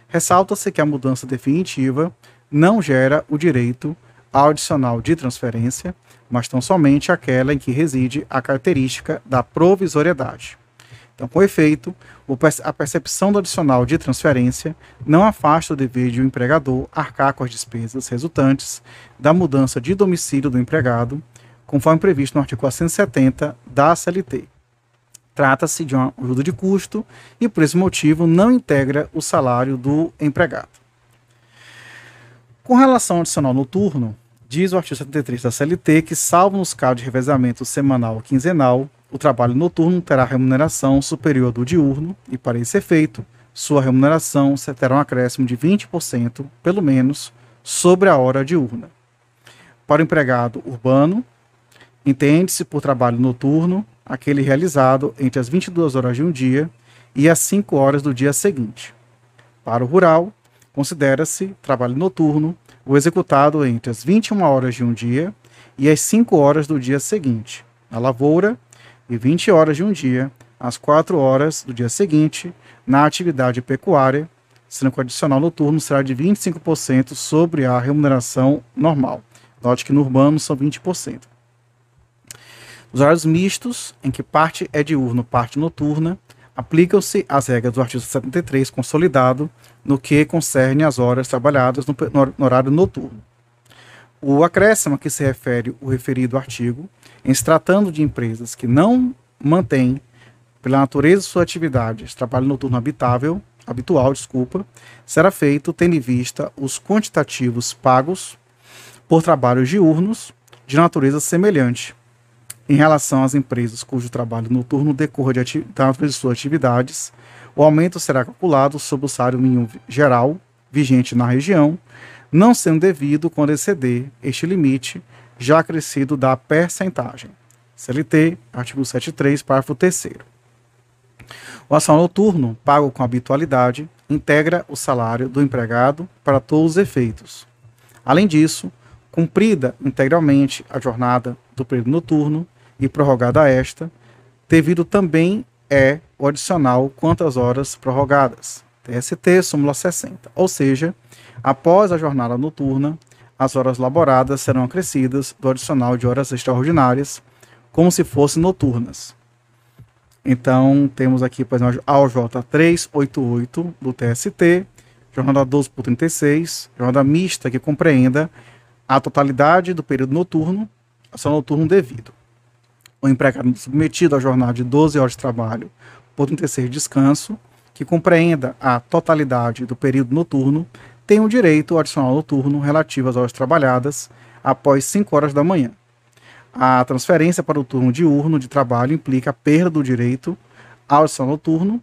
Ressalta-se que a mudança definitiva não gera o direito ao adicional de transferência, mas tão somente aquela em que reside a característica da provisoriedade. Então, com efeito, a percepção do adicional de transferência não afasta o dever de o empregador arcar com as despesas resultantes da mudança de domicílio do empregado, conforme previsto no artigo 470 da CLT. Trata-se de uma ajuda de custo e, por esse motivo, não integra o salário do empregado. Com relação ao adicional noturno, diz o artigo 73 da CLT que, salvo nos casos de revezamento semanal ou quinzenal, o trabalho noturno terá remuneração superior do diurno e, para esse efeito, sua remuneração terá um acréscimo de 20%, pelo menos, sobre a hora diurna. Para o empregado urbano, entende-se por trabalho noturno aquele realizado entre as 22 horas de um dia e as 5 horas do dia seguinte. Para o rural, considera-se trabalho noturno o executado entre as 21 horas de um dia e as 5 horas do dia seguinte. Na lavoura, e 20 horas de um dia, às 4 horas do dia seguinte, na atividade pecuária, sendo que o adicional noturno será de 25% sobre a remuneração normal. Note que no urbano são 20%. Os horários mistos, em que parte é diurno, parte noturna, aplicam-se as regras do artigo 73 consolidado no que concerne às horas trabalhadas no horário noturno. O acréscimo a que se refere o referido artigo em se tratando de empresas que não mantêm, pela natureza de sua atividade, trabalho noturno habitável, habitual, desculpa, será feito tendo em vista os quantitativos pagos por trabalhos diurnos de natureza semelhante em relação às empresas cujo trabalho noturno decorra de da natureza de suas atividades, o aumento será calculado sobre o salário mínimo geral vigente na região, não sendo devido quando exceder este limite já acrescido da percentagem. CLT, artigo 73, parágrafo 3 O ação noturno, pago com habitualidade, integra o salário do empregado para todos os efeitos. Além disso, cumprida integralmente a jornada do período noturno e prorrogada esta, devido também é o adicional quantas horas prorrogadas. TST, súmula 60. Ou seja, após a jornada noturna, as horas laboradas serão acrescidas do adicional de horas extraordinárias, como se fossem noturnas. Então, temos aqui, por exemplo, a OJ 388 do TST, jornada 12 por 36, jornada mista que compreenda a totalidade do período noturno, ação noturno devido. O empregado submetido à jornada de 12 horas de trabalho por 36 de descanso, que compreenda a totalidade do período noturno, tem o direito adicional noturno relativo às horas trabalhadas após 5 horas da manhã. A transferência para o turno diurno de trabalho implica a perda do direito ao adicional noturno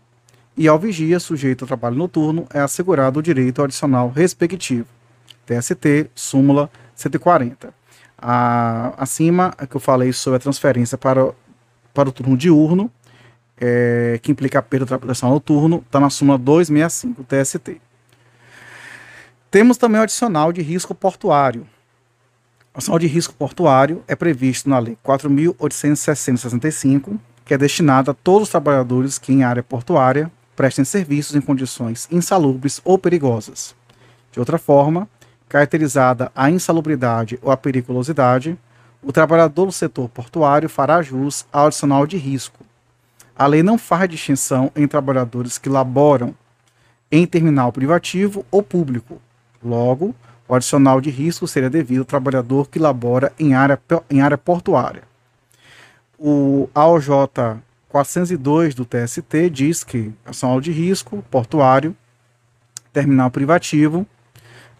e ao vigia sujeito ao trabalho noturno é assegurado o direito adicional respectivo. TST, súmula 140. A, acima é que eu falei sobre a transferência para, para o turno diurno, é, que implica a perda do adicional noturno, está na súmula 265 TST. Temos também o adicional de risco portuário. O adicional de risco portuário é previsto na Lei 4.865, que é destinado a todos os trabalhadores que, em área portuária, prestem serviços em condições insalubres ou perigosas. De outra forma, caracterizada a insalubridade ou a periculosidade, o trabalhador do setor portuário fará jus ao adicional de risco. A lei não faz distinção em trabalhadores que laboram em terminal privativo ou público, Logo, o adicional de risco seria devido ao trabalhador que labora em área, em área portuária. O AOJ 402 do TST diz que adicional de risco portuário, terminal privativo,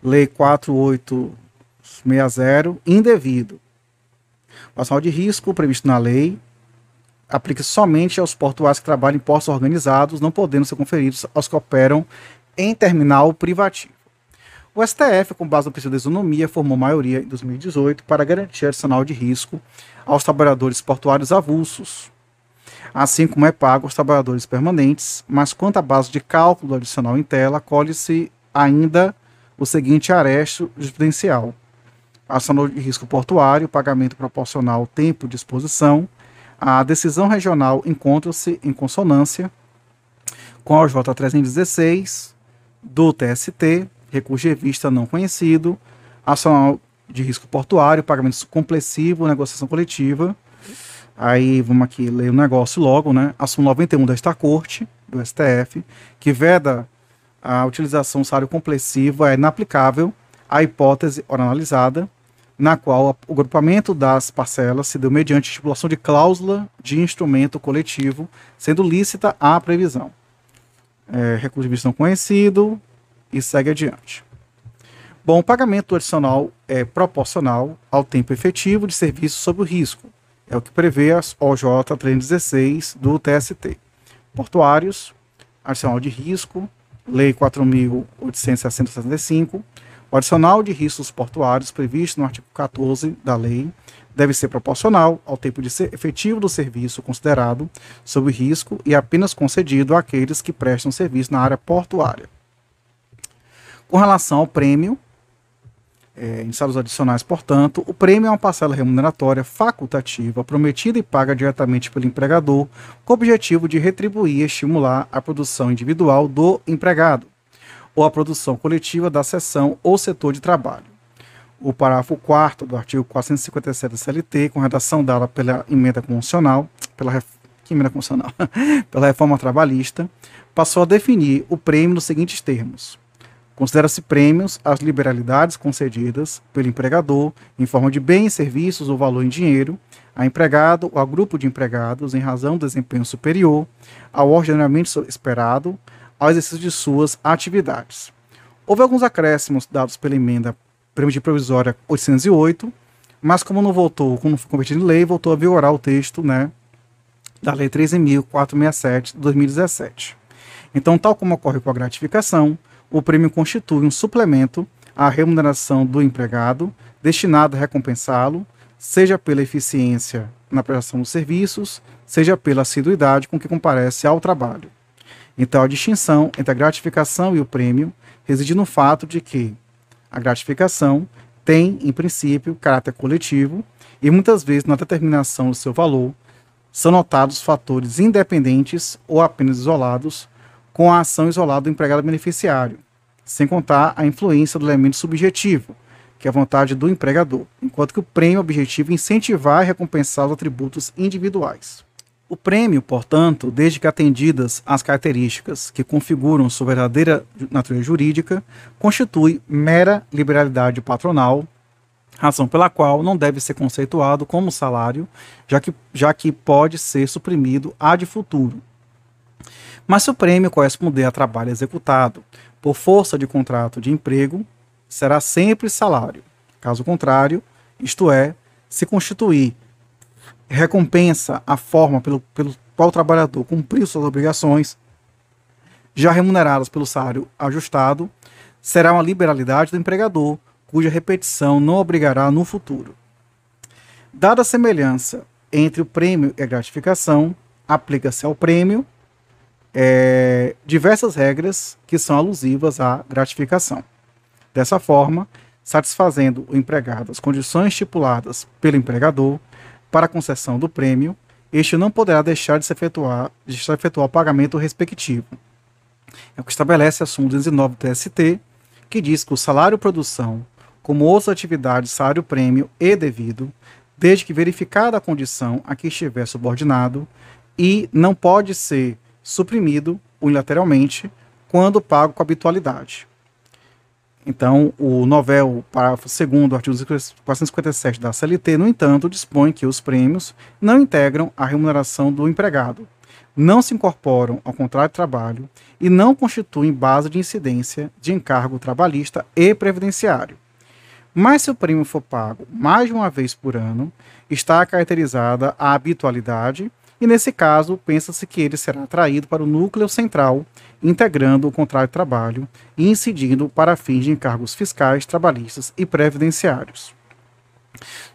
Lei 4860, indevido. O adicional de risco previsto na lei aplica somente aos portuários que trabalham em postos organizados, não podendo ser conferidos aos que operam em terminal privativo. O STF, com base no princípio da isonomia, formou maioria em 2018 para garantir adicional de risco aos trabalhadores portuários avulsos, assim como é pago aos trabalhadores permanentes, mas quanto à base de cálculo adicional em tela, colhe-se ainda o seguinte aresto jurisprudencial. Adicional de risco portuário, pagamento proporcional ao tempo de exposição, a decisão regional encontra-se em consonância com a J 316 do TST, recurso de vista não conhecido, ação de risco portuário, pagamento complessivo, negociação coletiva, Aí vamos aqui ler o negócio logo, né? A súmula 91 desta corte, do STF, que veda a utilização do salário complessivo é inaplicável à hipótese ora analisada, na qual o agrupamento das parcelas se deu mediante estipulação de cláusula de instrumento coletivo, sendo lícita a previsão. É, recurso de vista não conhecido e segue adiante. Bom, o pagamento adicional é proporcional ao tempo efetivo de serviço sob o risco. É o que prevê a OJ 316 do TST. Portuários, adicional de risco, Lei 4.865. O adicional de riscos portuários previsto no artigo 14 da lei deve ser proporcional ao tempo de ser efetivo do serviço considerado sob risco e apenas concedido àqueles que prestam serviço na área portuária. Com relação ao prêmio, é, em salários adicionais, portanto, o prêmio é uma parcela remuneratória facultativa prometida e paga diretamente pelo empregador, com o objetivo de retribuir e estimular a produção individual do empregado ou a produção coletiva da seção ou setor de trabalho. O parágrafo 4 do artigo 457 da CLT, com redação dada pela emenda constitucional, pela, emenda constitucional? pela reforma trabalhista, passou a definir o prêmio nos seguintes termos Considera-se prêmios as liberalidades concedidas pelo empregador em forma de bens, serviços ou valor em dinheiro a empregado ou a grupo de empregados em razão do desempenho superior ao ordenamento esperado ao exercício de suas atividades. Houve alguns acréscimos dados pela emenda de provisória 808, mas como não voltou, como não foi convertido em lei, voltou a vigorar o texto né, da Lei 13.467 de 2017. Então, tal como ocorre com a gratificação, o prêmio constitui um suplemento à remuneração do empregado, destinado a recompensá-lo, seja pela eficiência na prestação dos serviços, seja pela assiduidade com que comparece ao trabalho. Então, a distinção entre a gratificação e o prêmio reside no fato de que a gratificação tem, em princípio, caráter coletivo e muitas vezes na determinação do seu valor são notados fatores independentes ou apenas isolados com a ação isolada do empregado beneficiário, sem contar a influência do elemento subjetivo, que é a vontade do empregador, enquanto que o prêmio objetivo é incentivar e recompensar os atributos individuais. O prêmio, portanto, desde que atendidas as características que configuram sua verdadeira natureza jurídica, constitui mera liberalidade patronal, razão pela qual não deve ser conceituado como salário, já que, já que pode ser suprimido a de futuro, mas se o prêmio corresponder a trabalho executado por força de contrato de emprego, será sempre salário. Caso contrário, isto é, se constituir recompensa a forma pelo, pelo qual o trabalhador cumpriu suas obrigações, já remuneradas pelo salário ajustado, será uma liberalidade do empregador, cuja repetição não obrigará no futuro. Dada a semelhança entre o prêmio e a gratificação, aplica-se ao prêmio é, diversas regras que são alusivas à gratificação. Dessa forma, satisfazendo o empregado as condições estipuladas pelo empregador para a concessão do prêmio, este não poderá deixar de se efetuar, de se efetuar o pagamento respectivo. É o que estabelece a súmula 209 do TST, que diz que o salário-produção, como outras atividades salário-prêmio e devido, desde que verificada a condição a que estiver subordinado, e não pode ser suprimido unilateralmente quando pago com habitualidade. Então, o novel, parágrafo 2 do artigo 457 da CLT, no entanto, dispõe que os prêmios não integram a remuneração do empregado, não se incorporam ao contrato de trabalho e não constituem base de incidência de encargo trabalhista e previdenciário. Mas se o prêmio for pago mais de uma vez por ano, está caracterizada a habitualidade e nesse caso, pensa-se que ele será atraído para o núcleo central, integrando o contrato de trabalho e incidindo para fins de encargos fiscais, trabalhistas e previdenciários.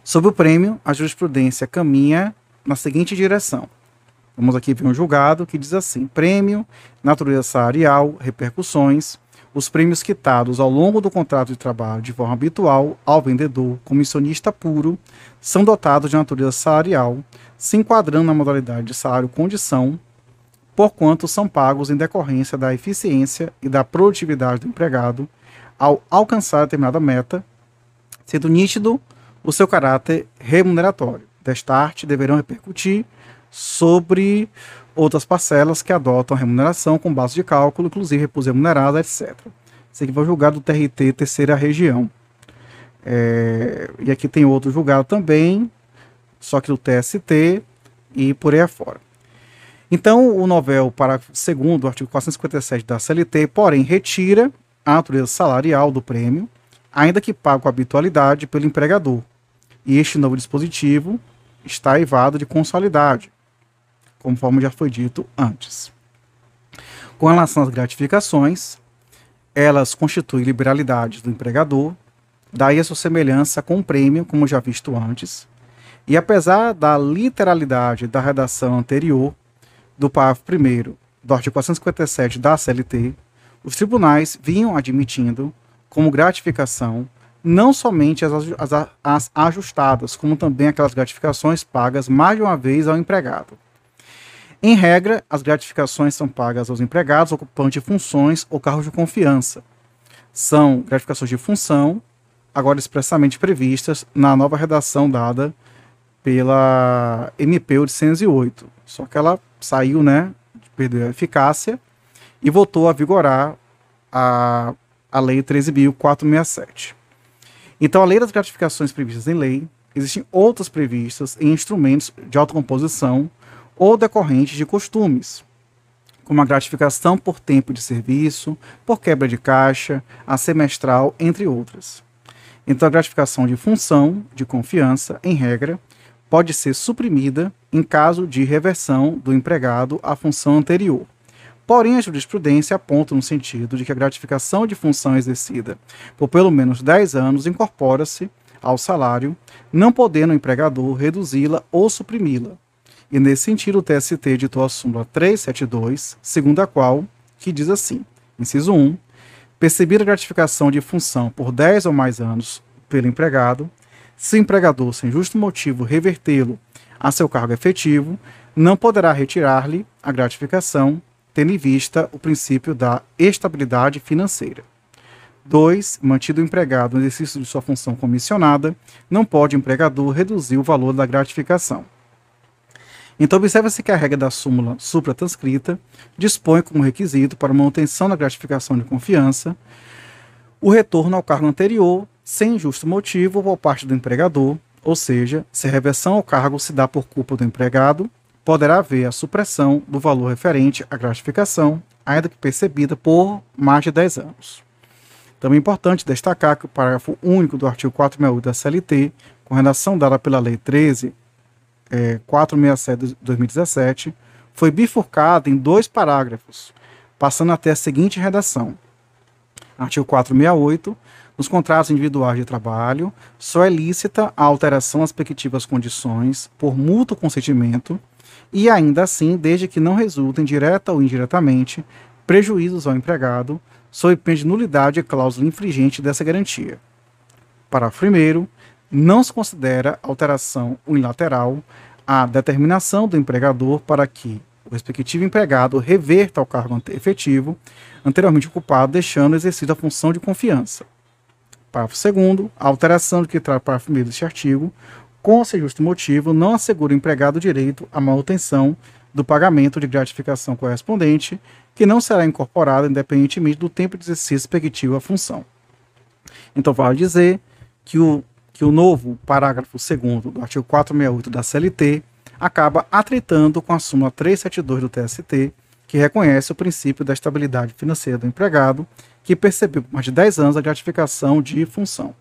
Sobre o prêmio, a jurisprudência caminha na seguinte direção. Vamos aqui ver um julgado que diz assim: prêmio, natureza salarial, repercussões, os prêmios quitados ao longo do contrato de trabalho de forma habitual ao vendedor comissionista puro são dotados de natureza salarial, se enquadrando na modalidade de salário-condição, porquanto são pagos em decorrência da eficiência e da produtividade do empregado ao alcançar determinada meta, sendo nítido o seu caráter remuneratório. destarte deverão repercutir sobre outras parcelas que adotam a remuneração com base de cálculo, inclusive repouso remunerado, etc. Esse aqui vai julgado do TRT terceira região. É, e aqui tem outro julgado também, só que do TST e por aí afora. Então, o novel, parágrafo 2 do artigo 457 da CLT, porém, retira a natureza salarial do prêmio, ainda que pago com habitualidade pelo empregador. E este novo dispositivo está aivado de consolidade, conforme já foi dito antes. Com relação às gratificações, elas constituem liberalidades do empregador, daí a sua semelhança com o prêmio, como já visto antes, e apesar da literalidade da redação anterior, do parágrafo 1 do artigo 457 da CLT, os tribunais vinham admitindo como gratificação não somente as, as, as, ajustadas, como também aquelas gratificações pagas mais de uma vez ao empregado. Em regra, as gratificações são pagas aos empregados ocupantes de funções ou cargos de confiança. São gratificações de função, agora expressamente previstas na nova redação dada pela MP 808. Só que ela saiu, né, perdeu a eficácia e voltou a vigorar a, a Lei 13.467. Então, a lei das gratificações previstas em lei, existem outras previstas em instrumentos de autocomposição ou decorrentes de costumes, como a gratificação por tempo de serviço, por quebra de caixa, a semestral, entre outras. Então, a gratificação de função, de confiança, em regra, pode ser suprimida em caso de reversão do empregado à função anterior. Porém, a jurisprudência aponta no sentido de que a gratificação de função exercida por pelo menos 10 anos incorpora-se ao salário, não podendo o empregador reduzi-la ou suprimi-la. E nesse sentido, o TST editou a súmula 372, segundo a qual, que diz assim: inciso 1, perceber a gratificação de função por 10 ou mais anos pelo empregado, se o empregador, sem justo motivo, revertê-lo a seu cargo efetivo, não poderá retirar-lhe a gratificação, tendo em vista o princípio da estabilidade financeira. 2. Mantido o empregado no exercício de sua função comissionada, não pode o empregador reduzir o valor da gratificação. Então, observa-se que a regra da súmula supratranscrita dispõe como requisito para manutenção da gratificação de confiança o retorno ao cargo anterior sem justo motivo por parte do empregador, ou seja, se a reversão ao cargo se dá por culpa do empregado, poderá haver a supressão do valor referente à gratificação, ainda que percebida por mais de 10 anos. Também é importante destacar que o parágrafo único do artigo 468 da CLT, com redação dada pela Lei 13 é, 467 de 2017, foi bifurcado em dois parágrafos, passando até a seguinte redação. Artigo 468 nos contratos individuais de trabalho, só é lícita a alteração às respectivas condições por mútuo consentimento e ainda assim, desde que não resultem direta ou indiretamente prejuízos ao empregado, sob pena de nulidade e cláusula infringente dessa garantia. Parágrafo 1 não se considera alteração unilateral a determinação do empregador para que o respectivo empregado reverta ao cargo efetivo anteriormente ocupado, deixando o exercício da função de confiança. Parágrafo 2 a alteração do que trata o parágrafo 1 deste artigo, com esse justo motivo, não assegura o empregado direito à manutenção do pagamento de gratificação correspondente, que não será incorporado independentemente do tempo de exercício respectivo à função. Então, vale dizer que o, que o novo parágrafo 2 do artigo 468 da CLT acaba atritando com a súmula 372 do TST, que reconhece o princípio da estabilidade financeira do empregado que percebeu por mais de 10 anos a gratificação de função.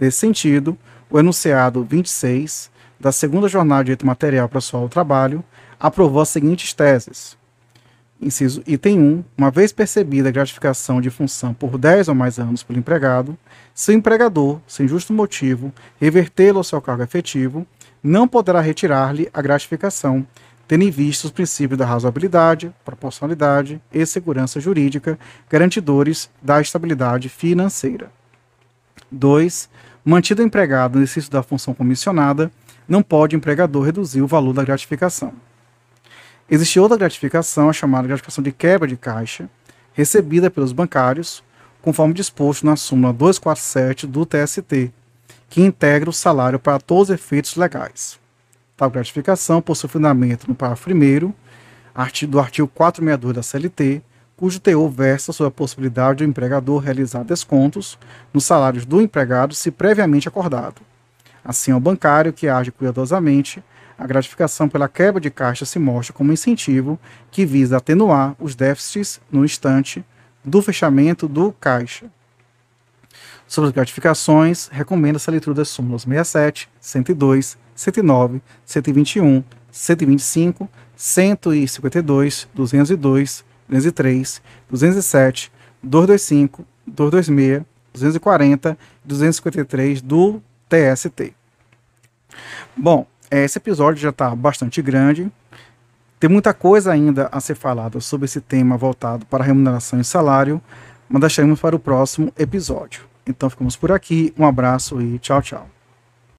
Nesse sentido, o enunciado 26 da segunda jornada de direito material pessoal do trabalho aprovou as seguintes teses. Inciso item 1. Uma vez percebida a gratificação de função por 10 ou mais anos pelo empregado, se o empregador, sem justo motivo, revertê-lo ao seu cargo efetivo, não poderá retirar-lhe a gratificação, tendo em vista os princípios da razoabilidade, proporcionalidade e segurança jurídica, garantidores da estabilidade financeira. 2. Mantido o empregado no exercício da função comissionada, não pode o empregador reduzir o valor da gratificação. Existe outra gratificação, a chamada gratificação de quebra de caixa, recebida pelos bancários, conforme disposto na súmula 247 do TST, que integra o salário para todos os efeitos legais. Tal gratificação possui fundamento no parágrafo 1 do artigo 462 da CLT, cujo teor versa sobre a possibilidade do empregador realizar descontos nos salários do empregado se previamente acordado. Assim, ao bancário que age cuidadosamente, a gratificação pela quebra de caixa se mostra como incentivo que visa atenuar os déficits no instante do fechamento do caixa. Sobre as gratificações, recomenda-se a leitura das súmulas 67, 102, 109, 121, 125, 152, 202, 203, 207, 225, 226, 240 e 253 do TST. Bom, esse episódio já está bastante grande. Tem muita coisa ainda a ser falada sobre esse tema voltado para remuneração e salário, mas deixaremos para o próximo episódio. Então ficamos por aqui. Um abraço e tchau, tchau.